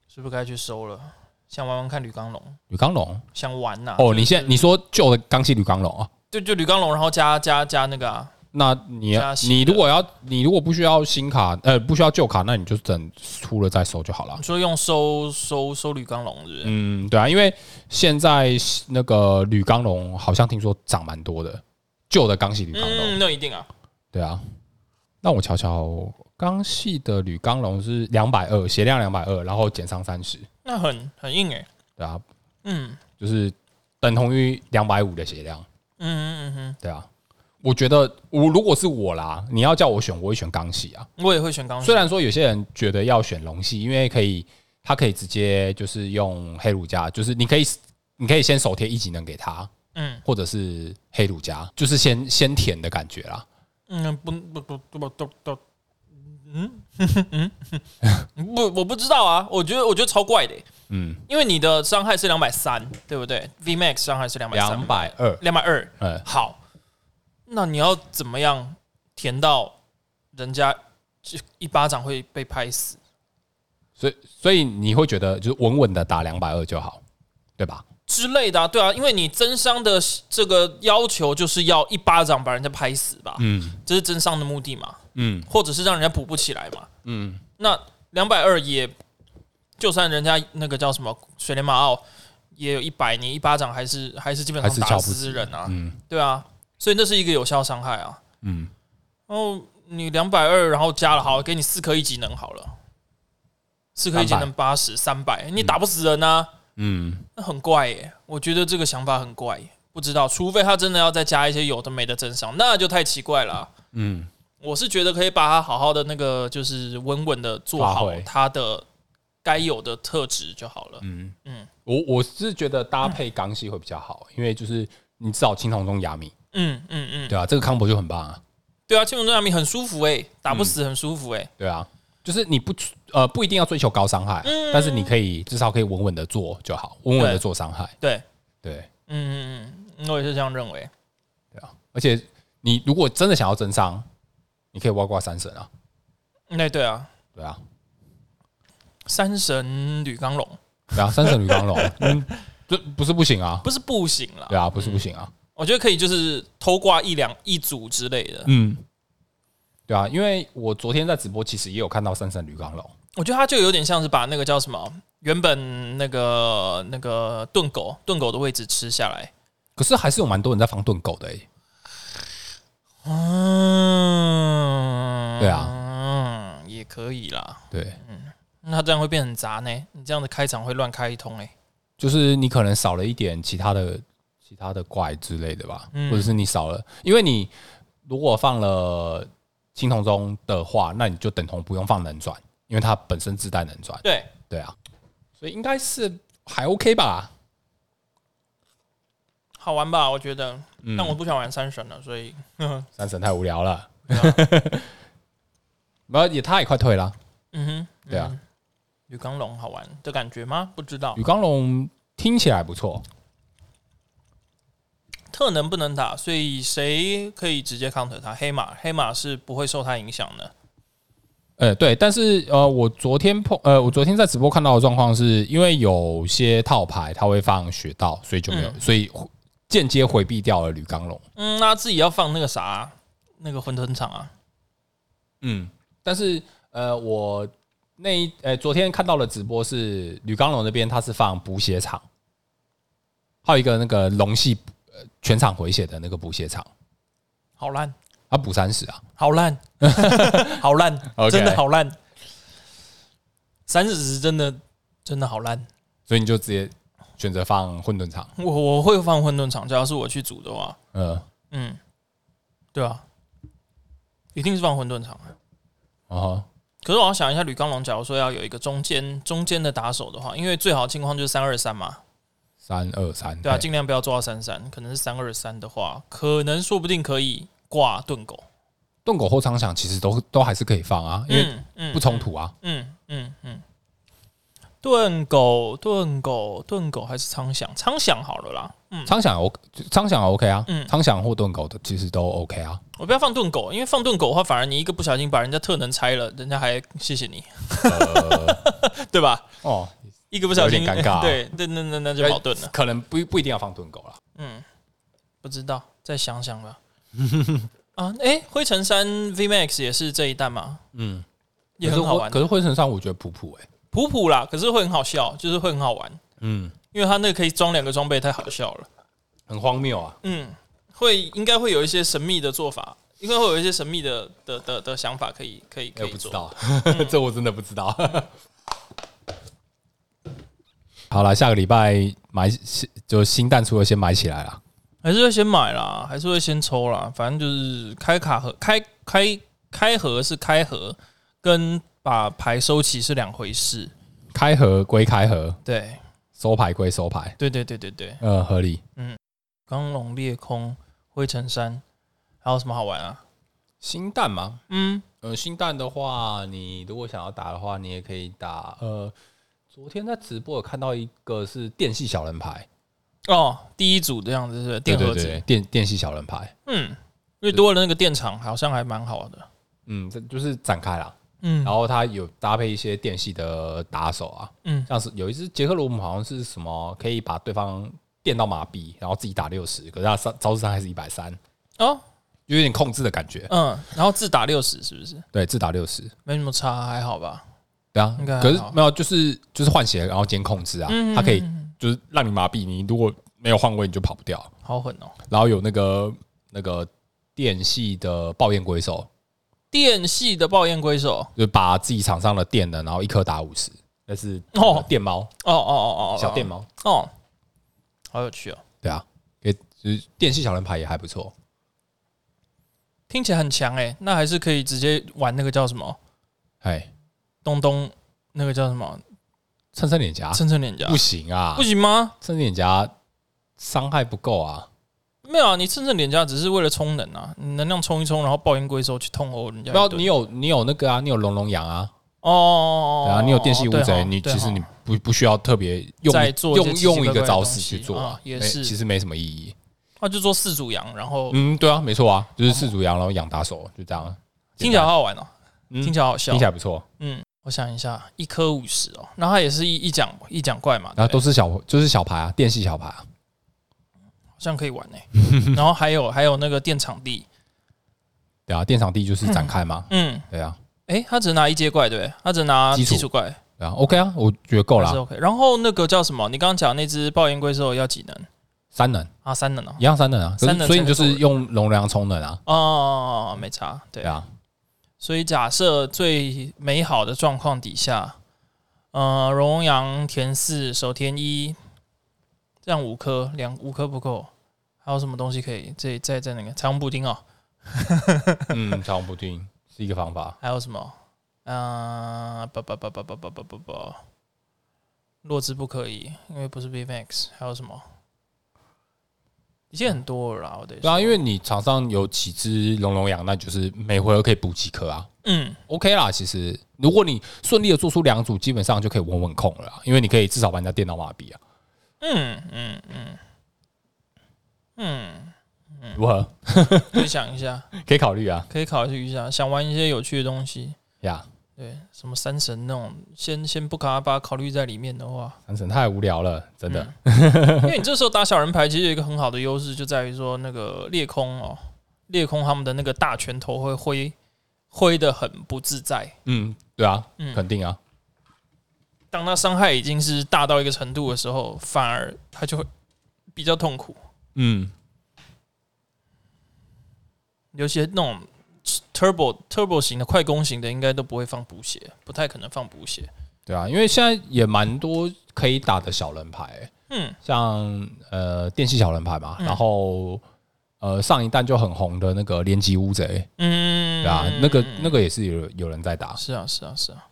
B: 是不是该去收了？想玩玩看铝钢龙？
A: 铝钢龙？
B: 想玩呐？
A: 哦，你现在你说旧的钢系铝钢龙啊？
B: 就就铝钢龙，然后加加加那个啊。
A: 那你你如果要你如果不需要新卡呃不需要旧卡，那你就等出了再收就好了。
B: 你说用收收收铝钢龙是不是？
A: 嗯，对啊，因为现在那个铝钢龙好像听说涨蛮多的，旧的钢系铝钢龙。
B: 嗯，那一定啊。
A: 对啊，那我瞧瞧，钢系的铝钢龙是两百二，血量两百二，然后减伤三十。
B: 那很很硬诶、欸。
A: 对啊，嗯，就是等同于两百五的血量。
B: 嗯嗯嗯哼，
A: 对啊。我觉得我如果是我啦，你要叫我选，我会选钢系啊。
B: 我也会选钢系。
A: 虽然说有些人觉得要选龙系，因为可以，他可以直接就是用黑鲁加，就是你可以，你可以先手贴一技能给他，嗯，或者是黑鲁加，就是先先舔的感觉啦。
B: 嗯，不不不不不不，嗯嗯不，我不知道啊。我觉得我觉得超怪的，嗯，因为你的伤害是两百三，对不对？V Max 伤害是两百
A: 两百二，
B: 两百二。嗯，好，那你要怎么样填到人家就一巴掌会被拍死？
A: 所以所以你会觉得就是稳稳的打两百二就好，对吧？
B: 之类的啊，对啊，因为你增伤的这个要求就是要一巴掌把人家拍死吧，嗯，这是增伤的目的嘛，嗯，或者是让人家补不起来嘛，嗯，那两百二也，就算人家那个叫什么水帘马奥也有一百，你一巴掌还是还是基本上打不死人啊，嗯，对啊，所以那是一个有效伤害啊，嗯，然后你两百二，然后加了好，给你四颗一技能好了，四颗一技能八十三百，你打不死人啊。嗯，那很怪耶，我觉得这个想法很怪，不知道，除非他真的要再加一些有的没的增伤，那就太奇怪了。嗯，我是觉得可以把它好好的那个，就是稳稳的做好它的该有的特质就好了。嗯。嗯，
A: 我我是觉得搭配 刚系会比较好，因为就是你至少青铜中亚米。嗯嗯嗯，对啊，这个 combo 就很棒啊。
B: 对啊，青龙中亚米很舒服哎，打不死很舒服哎。
A: 对啊。就是你不呃不一定要追求高伤害，嗯、但是你可以至少可以稳稳的做就好，稳稳的做伤害。对对，
B: 嗯嗯嗯，我也是这样认为。
A: 对啊，而且你如果真的想要增伤，你可以挖挂三神啊。
B: 那对啊，
A: 对啊，
B: 三神铝钢龙。
A: 对啊，三神铝钢龙，嗯，这不是不行啊，
B: 不是不行了。
A: 对啊，不是不行啊，
B: 我觉得可以，就是偷挂一两一组之类的。嗯。
A: 对啊，因为我昨天在直播，其实也有看到三神铝钢龙。
B: 我觉得它就有点像是把那个叫什么，原本那个那个盾狗盾狗的位置吃下来。
A: 可是还是有蛮多人在放盾狗的哎。
B: 嗯，
A: 对啊，
B: 嗯，也可以啦。
A: 对，
B: 嗯，那这样会变很杂呢？你这样的开场会乱开一通哎。
A: 就是你可能少了一点其他的其他的怪之类的吧，或者是你少了，因为你如果放了。青铜钟的话，那你就等同不用放能转，因为它本身自带能转。
B: 对
A: 对啊，所以应该是还 OK 吧，
B: 好玩吧？我觉得，嗯、但我不想玩三神了，所以
A: 三神太无聊了。没有，也他也快退了。嗯哼，对啊。
B: 鱼缸龙好玩的感觉吗？不知道。
A: 鱼缸龙听起来不错。
B: 特能不能打，所以谁可以直接 counter 他？黑马，黑马是不会受他影响的。
A: 呃，对，但是呃，我昨天碰呃，我昨天在直播看到的状况是，因为有些套牌他会放雪道，所以就没有，嗯、所以间接回避掉了铝钢龙。
B: 嗯，那自己要放那个啥，那个混沌场啊。
A: 嗯，但是呃，我那一呃昨天看到的直播是铝钢龙那边他是放补血场，还有一个那个龙系。全场回血的那个补血场，
B: 好烂，
A: 啊补三十啊，
B: 好烂，好烂，真的好烂，三十是真的真的好烂，
A: 所以你就直接选择放混沌场。
B: 我我会放混沌场，只要是我去组的话，嗯。嗯，对啊，一定是放混沌场啊。可是我要想一下，吕刚龙，假如说要有一个中间中间的打手的话，因为最好的情况就是三二三嘛。
A: 三二三，
B: 对啊，尽量不要做到三三，可能是三二三的话，可能说不定可以挂盾狗，
A: 盾狗或苍响其实都都还是可以放啊，因为不冲突啊，嗯嗯
B: 嗯，盾狗盾狗盾狗还是苍响，苍响好了啦，嗯，
A: 苍响 O，苍响 OK 啊，嗯，苍响或盾狗的其实都 OK 啊，
B: 我不要放盾狗，因为放盾狗的话，反而你一个不小心把人家特能拆了，人家还谢谢你，对吧？哦。一个不小心，
A: 有点尴尬。
B: 对，那那那那就矛盾了。
A: 可能不不一定要放盾狗了。
B: 嗯，不知道，再想想吧。啊，哎，灰尘山 VMAX 也是这一弹吗？嗯，也很好玩。
A: 可是灰尘山我觉得普普哎，
B: 普普啦，可是会很好笑，就是会很好玩。嗯，因为它那个可以装两个装备，太好笑了，
A: 很荒谬啊。
B: 嗯，会应该会有一些神秘的做法，应该会有一些神秘的的的的想法，可以可以可以做。
A: 这我真的不知道。好了，下个礼拜买就新弹出了，先买起来了。
B: 还是会先买啦，还是会先抽啦。反正就是开卡盒，开开开盒是开盒，跟把牌收齐是两回事。
A: 开盒归开盒，
B: 对；
A: 收牌归收牌，
B: 对对对对对。
A: 呃，合理。
B: 嗯，钢龙裂空、灰尘山，还有什么好玩啊？
A: 新蛋吗？嗯，呃，新蛋的话，你如果想要打的话，你也可以打。呃，昨天在直播有看到一个是电系小人牌，
B: 哦，第一组这样子是电盒子，
A: 对对对，电电系小人牌。
B: 嗯，因为多了那个电场，好像还蛮好的。
A: 嗯，这就是展开了。嗯，然后它有搭配一些电系的打手啊，嗯，像是有一只杰克罗姆，好像是什么可以把对方电到麻痹，然后自己打六十，可是他伤招式伤害是一百三哦。有点控制的感觉，
B: 嗯，然后自打六十是不是？
A: 对，自打六十，
B: 没什么差，还好吧？
A: 对啊，可是没有，就是就是换血，然后兼控制啊，它可以就是让你麻痹，你如果没有换位，你就跑不掉，
B: 好狠哦。
A: 然后有那个那个电系的爆焰鬼手，
B: 电系的爆焰鬼手，
A: 就把自己场上的电的，然后一颗打五十，那是哦，电猫，
B: 哦哦哦哦，
A: 小电猫，
B: 哦，好有趣哦。
A: 对啊，给就是电系小人牌也还不错。
B: 听起来很强哎、欸，那还是可以直接玩那个叫什么？
A: 哎，
B: 东东那个叫什么？
A: 蹭蹭脸颊？
B: 蹭蹭脸颊？
A: 不行啊！
B: 不行吗？
A: 蹭蹭脸颊伤害不够啊！
B: 没有啊，你蹭蹭脸颊只是为了充能啊，你能量充一充，然后爆炎龟兽去痛殴人家。
A: 不要，你有你有那个啊，你有龙龙羊啊。
B: 哦，
A: 对啊，你有电系乌贼，你其实你不不需要特别用用用一个招式去做啊，
B: 也是，
A: 其实没什么意义。
B: 那就做四组羊，然后
A: 嗯，对啊，没错啊，就是四组羊，然后养打手，就这样。
B: 听起来好好玩哦，听起来好笑，
A: 听起来不错。
B: 嗯，我想一下，一颗五十哦，那它也是一一奖一奖怪嘛，
A: 然后都是小，就是小牌啊，电系小牌啊，
B: 好像可以玩呢。然后还有还有那个电场地，
A: 对啊，电场地就是展开嘛，嗯，对啊。
B: 哎，他只拿一阶怪，对，他只拿基础怪，
A: 对啊，OK 啊，我觉得够了
B: ，OK。然后那个叫什么？你刚刚讲那只爆炎龟兽要几能？
A: 三能
B: 啊，三能啊，
A: 一样三能啊，三能，所以你就是用容量充能啊。
B: 哦，没差，对啊。所以假设最美好的状况底下，呃，荣阳田四，手田一，这样五颗，两五颗不够，还有什么东西可以？再再再那个彩虹布丁哦。
A: 嗯，彩虹布丁是一个方法。
B: 还有什么？嗯，不不不不不不不不不，弱智不可以，因为不是 VMAX。还有什么？已经很多了啦，我得说。
A: 对啊，因为你场上有几只龙龙羊，那就是每回合可以补几颗啊。嗯，OK 啦。其实如果你顺利的做出两组，基本上就可以稳稳控了，因为你可以至少把人家电脑麻痹啊。嗯嗯嗯
B: 嗯嗯，
A: 如何？
B: 可以想一下，
A: 可以考虑啊，
B: 可以考虑一下，想玩一些有趣的东西
A: 呀。Yeah.
B: 对，什么三神那种，先先不把它考虑在里面的话，
A: 三神太无聊了，真的。
B: 嗯、因为你这时候打小人牌，其实有一个很好的优势，就在于说那个裂空哦，裂空他们的那个大拳头会挥挥的很不自在。
A: 嗯，对啊，嗯、肯定啊。
B: 当他伤害已经是大到一个程度的时候，反而他就会比较痛苦。嗯，有些那种。Turbo Turbo 型的快攻型的应该都不会放补血，不太可能放补血。
A: 对啊，因为现在也蛮多可以打的小人牌，欸，嗯，像呃电器小人牌嘛，嗯、然后呃上一弹就很红的那个连击乌贼，嗯，对啊，那个那个也是有有人在打，
B: 是啊是啊是啊，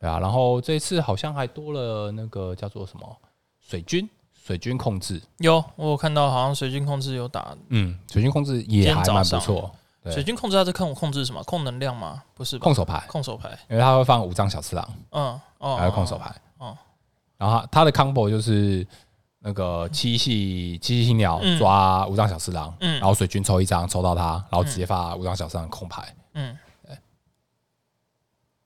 A: 对啊，然后这次好像还多了那个叫做什么水军水军控制，
B: 有我有看到好像水军控制有打，
A: 嗯，水军控制也还蛮不错。
B: 水军控制它是控控制什么？控能量吗？不是，
A: 控手牌，
B: 控手牌，
A: 因为他会放五张小次郎，嗯，哦，还有控手牌，哦，然后他的 combo 就是那个七系七系鸟抓五张小次郎，嗯，然后水军抽一张抽到他，然后直接发五张小次郎控牌，嗯，对。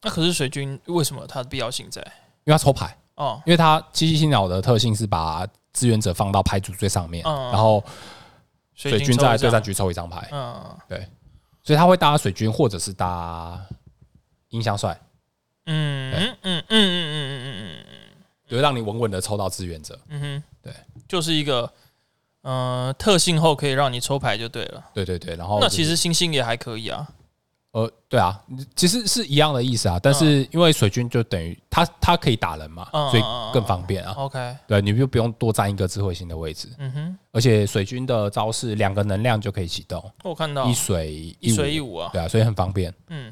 B: 那可是水军为什么它的必要性在？
A: 因为他抽牌，哦，因为他七系鸟的特性是把支援者放到牌组最上面，然后水军在对战局抽一张牌，嗯，对。所以他会搭水军，或者是搭音箱帅，嗯嗯嗯嗯嗯嗯嗯嗯，就会让你稳稳的抽到志愿者。嗯哼，对，
B: 就是一个呃特性后可以让你抽牌就对了。
A: 对对对，然后
B: 那其实星星也还可以啊。
A: 呃，对啊，其实是一样的意思啊，但是因为水军就等于他他可以打人嘛，所以更方便啊。
B: OK，
A: 对，你就不用多占一个智慧型的位置。嗯哼，而且水军的招式两个能量就可以启动。
B: 我看到
A: 一水
B: 一水一五啊，
A: 对啊，所以很方便。
B: 嗯，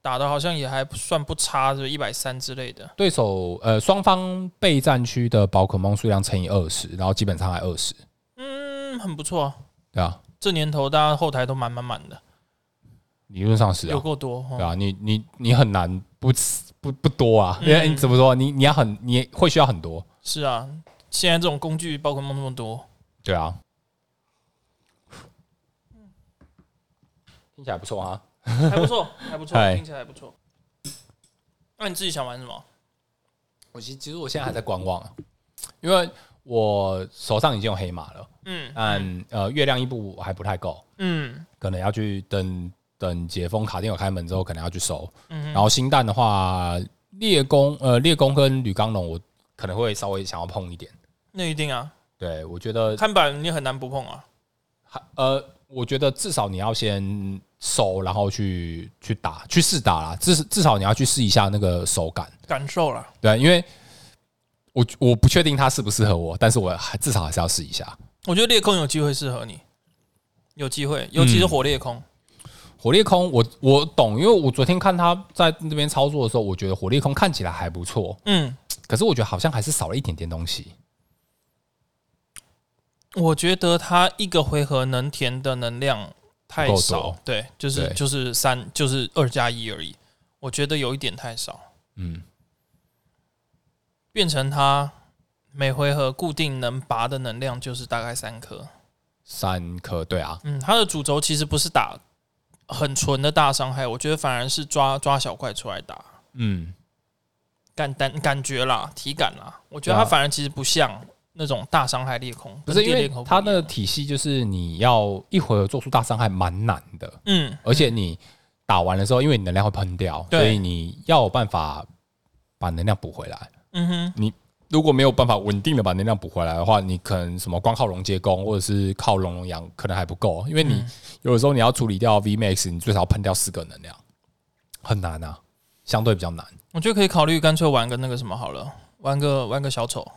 B: 打的好像也还算不差，是一百三之类的。
A: 对手呃，双方备战区的宝可梦数量乘以二十，然后基本上还二十。
B: 嗯，很不错。
A: 对啊，
B: 这年头大家后台都满满满的。
A: 理论上是啊。
B: 有够多，
A: 对啊，你你你很难不不不多啊，因为你怎么说，你你要很你会需要很多。
B: 是啊，现在这种工具包括梦那么多，
A: 对啊，听起来不错啊，
B: 还不错，还不错，听起来还不错。那你自己想玩什么？
A: 我其实其实我现在还在观望，因为我手上已经有黑马了，嗯，但呃月亮一部还不太够，嗯，可能要去等等解封卡丁有开门之后，可能要去收，嗯，然后新蛋的话，猎弓呃猎弓跟铝钢龙我可能会稍微想要碰一点，
B: 那一定啊，
A: 对我觉得
B: 看板你很难不碰啊，
A: 呃，我觉得至少你要先收，然后去去打去试打啦，至至少你要去试一下那个手感。
B: 感受啦，
A: 对，因为。我我不确定它适不适合我，但是我还至少还是要试一下。
B: 我觉得裂空有机会适合你，有机会，尤其是火裂空。
A: 嗯、火力空我，我我懂，因为我昨天看他在那边操作的时候，我觉得火力空看起来还不错。嗯，可是我觉得好像还是少了一点点东西。
B: 我觉得他一个回合能填的能量太少，对，就是就是三，就是二加一而已。我觉得有一点太少。嗯。变成他每回合固定能拔的能量就是大概三颗，
A: 三颗对啊，
B: 嗯，他的主轴其实不是打很纯的大伤害，我觉得反而是抓抓小怪出来打，嗯，感感感觉啦，体感啦，我觉得它反而其实不像那种大伤害裂空，
A: 不是因为它的体系就是你要一回合做出大伤害蛮难的，嗯，而且你打完的时候，因为你能量会喷掉，所以你要有办法把能量补回来。嗯哼，你如果没有办法稳定的把能量补回来的话，你可能什么光靠龙接弓，或者是靠龙龙养，可能还不够，因为你有的时候你要处理掉 V Max，你最少要喷掉四个能量，很难啊，相对比较难。
B: 我觉得可以考虑干脆玩个那个什么好了，玩个玩个小丑，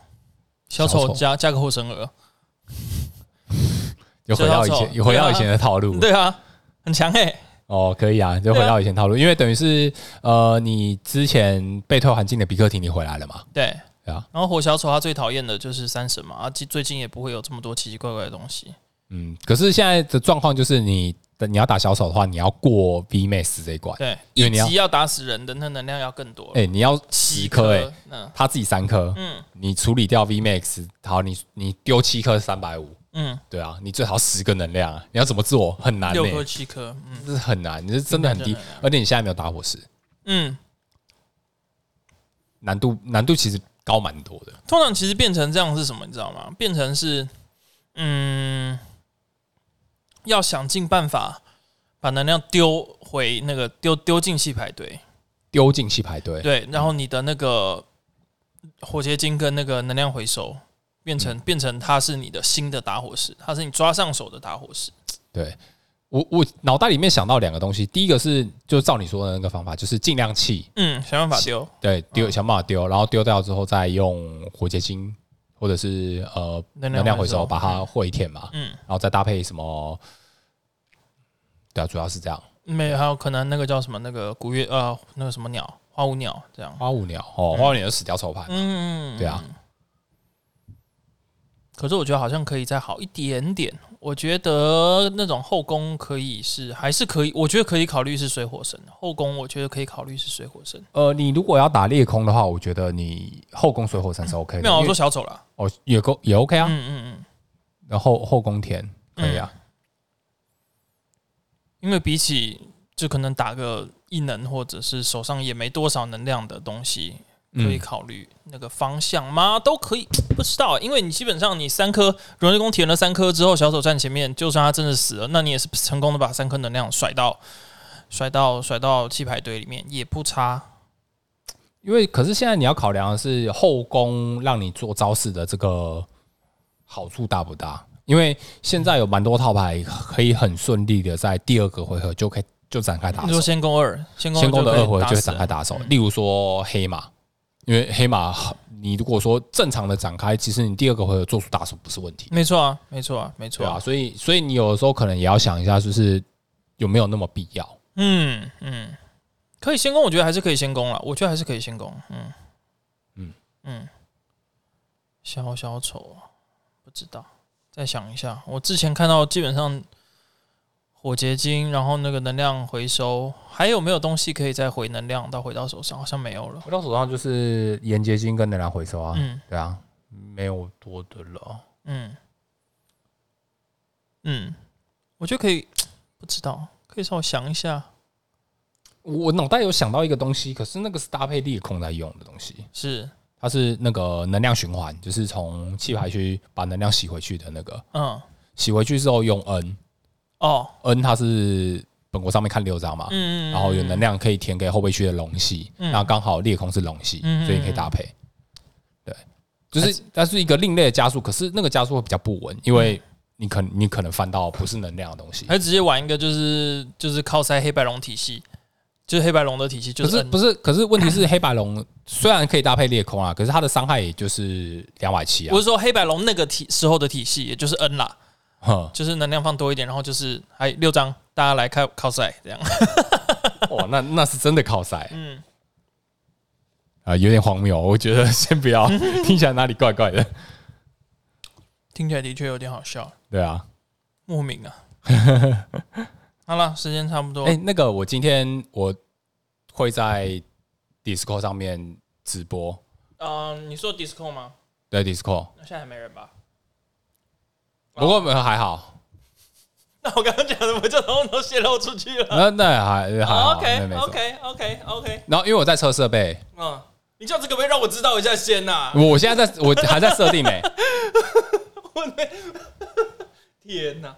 B: 小丑加加个护身鹅，
A: 有回到以前，有回到以前的套路，
B: 对啊，很强诶。
A: 哦，可以啊，就回到以前套路，因为等于是呃，你之前被退环境的比克提你回来了嘛？
B: 对，
A: 对啊。
B: 然后火小丑他最讨厌的就是三神嘛，啊，最近也不会有这么多奇奇怪怪的东西。
A: 嗯，可是现在的状况就是你，你你要打小丑的话，你要过 V Max 这一关，
B: 对，因为你要要打死人的那能量要更多。
A: 哎，你要七颗哎，嗯，他自己三颗，嗯，你处理掉 V Max，好，你你丢七颗三百五。嗯，对啊，你最好十个能量，你要怎么做？很难，
B: 六颗七颗，
A: 嗯，这是很难，你是真的很低，而且你现在没有打火石，嗯，难度难度其实高蛮多的。
B: 通常其实变成这样是什么？你知道吗？变成是，嗯，要想尽办法把能量丢回那个丢丢进弃牌堆，
A: 丢进弃牌堆，
B: 对，然后你的那个火结晶跟那个能量回收。变成变成它是你的新的打火石，它是你抓上手的打火石。
A: 对，我我脑袋里面想到两个东西，第一个是就照你说的那个方法，就是尽量弃，
B: 嗯，想办法丢，
A: 对，丢想办法丢，然后丢掉之后再用火结晶或者是呃能量回收把它回填嘛，嗯，然后再搭配什么？对啊，主要是这样。
B: 没有，还有可能那个叫什么那个古月呃那个什么鸟花舞鸟这样，
A: 花舞鸟哦，花舞鸟就死掉抽牌，嗯，对啊。
B: 可是我觉得好像可以再好一点点。我觉得那种后宫可以是还是可以，我觉得可以考虑是水火神后宫。我觉得可以考虑是水火神。
A: 呃，你如果要打裂空的话，我觉得你后宫水火神是 OK 的。
B: 没有，我说小丑了。
A: 哦，也够也 OK 啊。嗯嗯嗯。然后后宫田可以啊，
B: 因为比起就可能打个异能或者是手上也没多少能量的东西。可以考虑那个方向吗？都可以，不知道，因为你基本上你三颗荣誉宫填了三颗之后，小丑站前面，就算他真的死了，那你也是成功的把三颗能量甩到甩到甩到弃牌堆里面，也不差。
A: 因为可是现在你要考量的是后宫让你做招式的这个好处大不大？因为现在有蛮多套牌可以很顺利的在第二个回合就可以就展开打手。
B: 你说先攻二，先攻
A: 的二回合就会展开打手。例如说黑马。因为黑马，你如果说正常的展开，其实你第二个回合做出大手不是问题。
B: 没错啊，没错啊，没错啊。
A: 所以，所以你有的时候可能也要想一下，就是有没有那么必要。
B: 嗯嗯，可以先攻，我觉得还是可以先攻了。我觉得还是可以先攻。嗯嗯嗯，小小丑啊不知道，再想一下。我之前看到基本上火结晶，然后那个能量回收，还有没有东西可以再回能量到回到手上？好像没有了。
A: 回到手上就是盐结晶跟能量回收啊。嗯，对啊，没有多的了。嗯
B: 嗯，我觉得可以，不知道，可以稍微想一下。
A: 我脑袋有想到一个东西，可是那个是搭配裂空在用的东西，
B: 是
A: 它是那个能量循环，就是从气排区把能量洗回去的那个。嗯，洗回去之后用 N。哦，N 它是本国上面看六张嘛，嗯，然后有能量可以填给后备区的龙系，那刚好裂空是龙系，所以你可以搭配。对，就是它是一个另类的加速，可是那个加速会比较不稳，因为你可你可能翻到不是能量的东西，
B: 还直接玩一个就是就是靠塞黑白龙体系，就是黑白龙的体系，就是
A: 不是不是，可是问题是 黑白龙虽然可以搭配裂空啊，可是它的伤害也就是两百七啊，
B: 不是说黑白龙那个体时候的体系，也就是 N 啦。就是能量放多一点，然后就是还六张，大家来靠靠赛这样。
A: 哇，那那是真的靠赛。嗯，啊，有点荒谬，我觉得先不要，听起来哪里怪怪的。
B: 听起来的确有点好笑。
A: 对啊，
B: 莫名啊。好了，时间差不多。
A: 哎，那个，我今天我会在 Discord 上面直播。
B: 嗯，你说 Discord 吗？
A: 对，Discord。
B: 那现在还没人吧？
A: 不过还好，
B: 那我刚刚讲的不就通通都泄露出去了？
A: 那那还还好
B: ，OK OK OK OK。
A: 然后因为我在测设备，
B: 嗯，你叫这个可不可以让我知道一下先呐？
A: 我现在在我还在设定没？
B: 我没，天哪！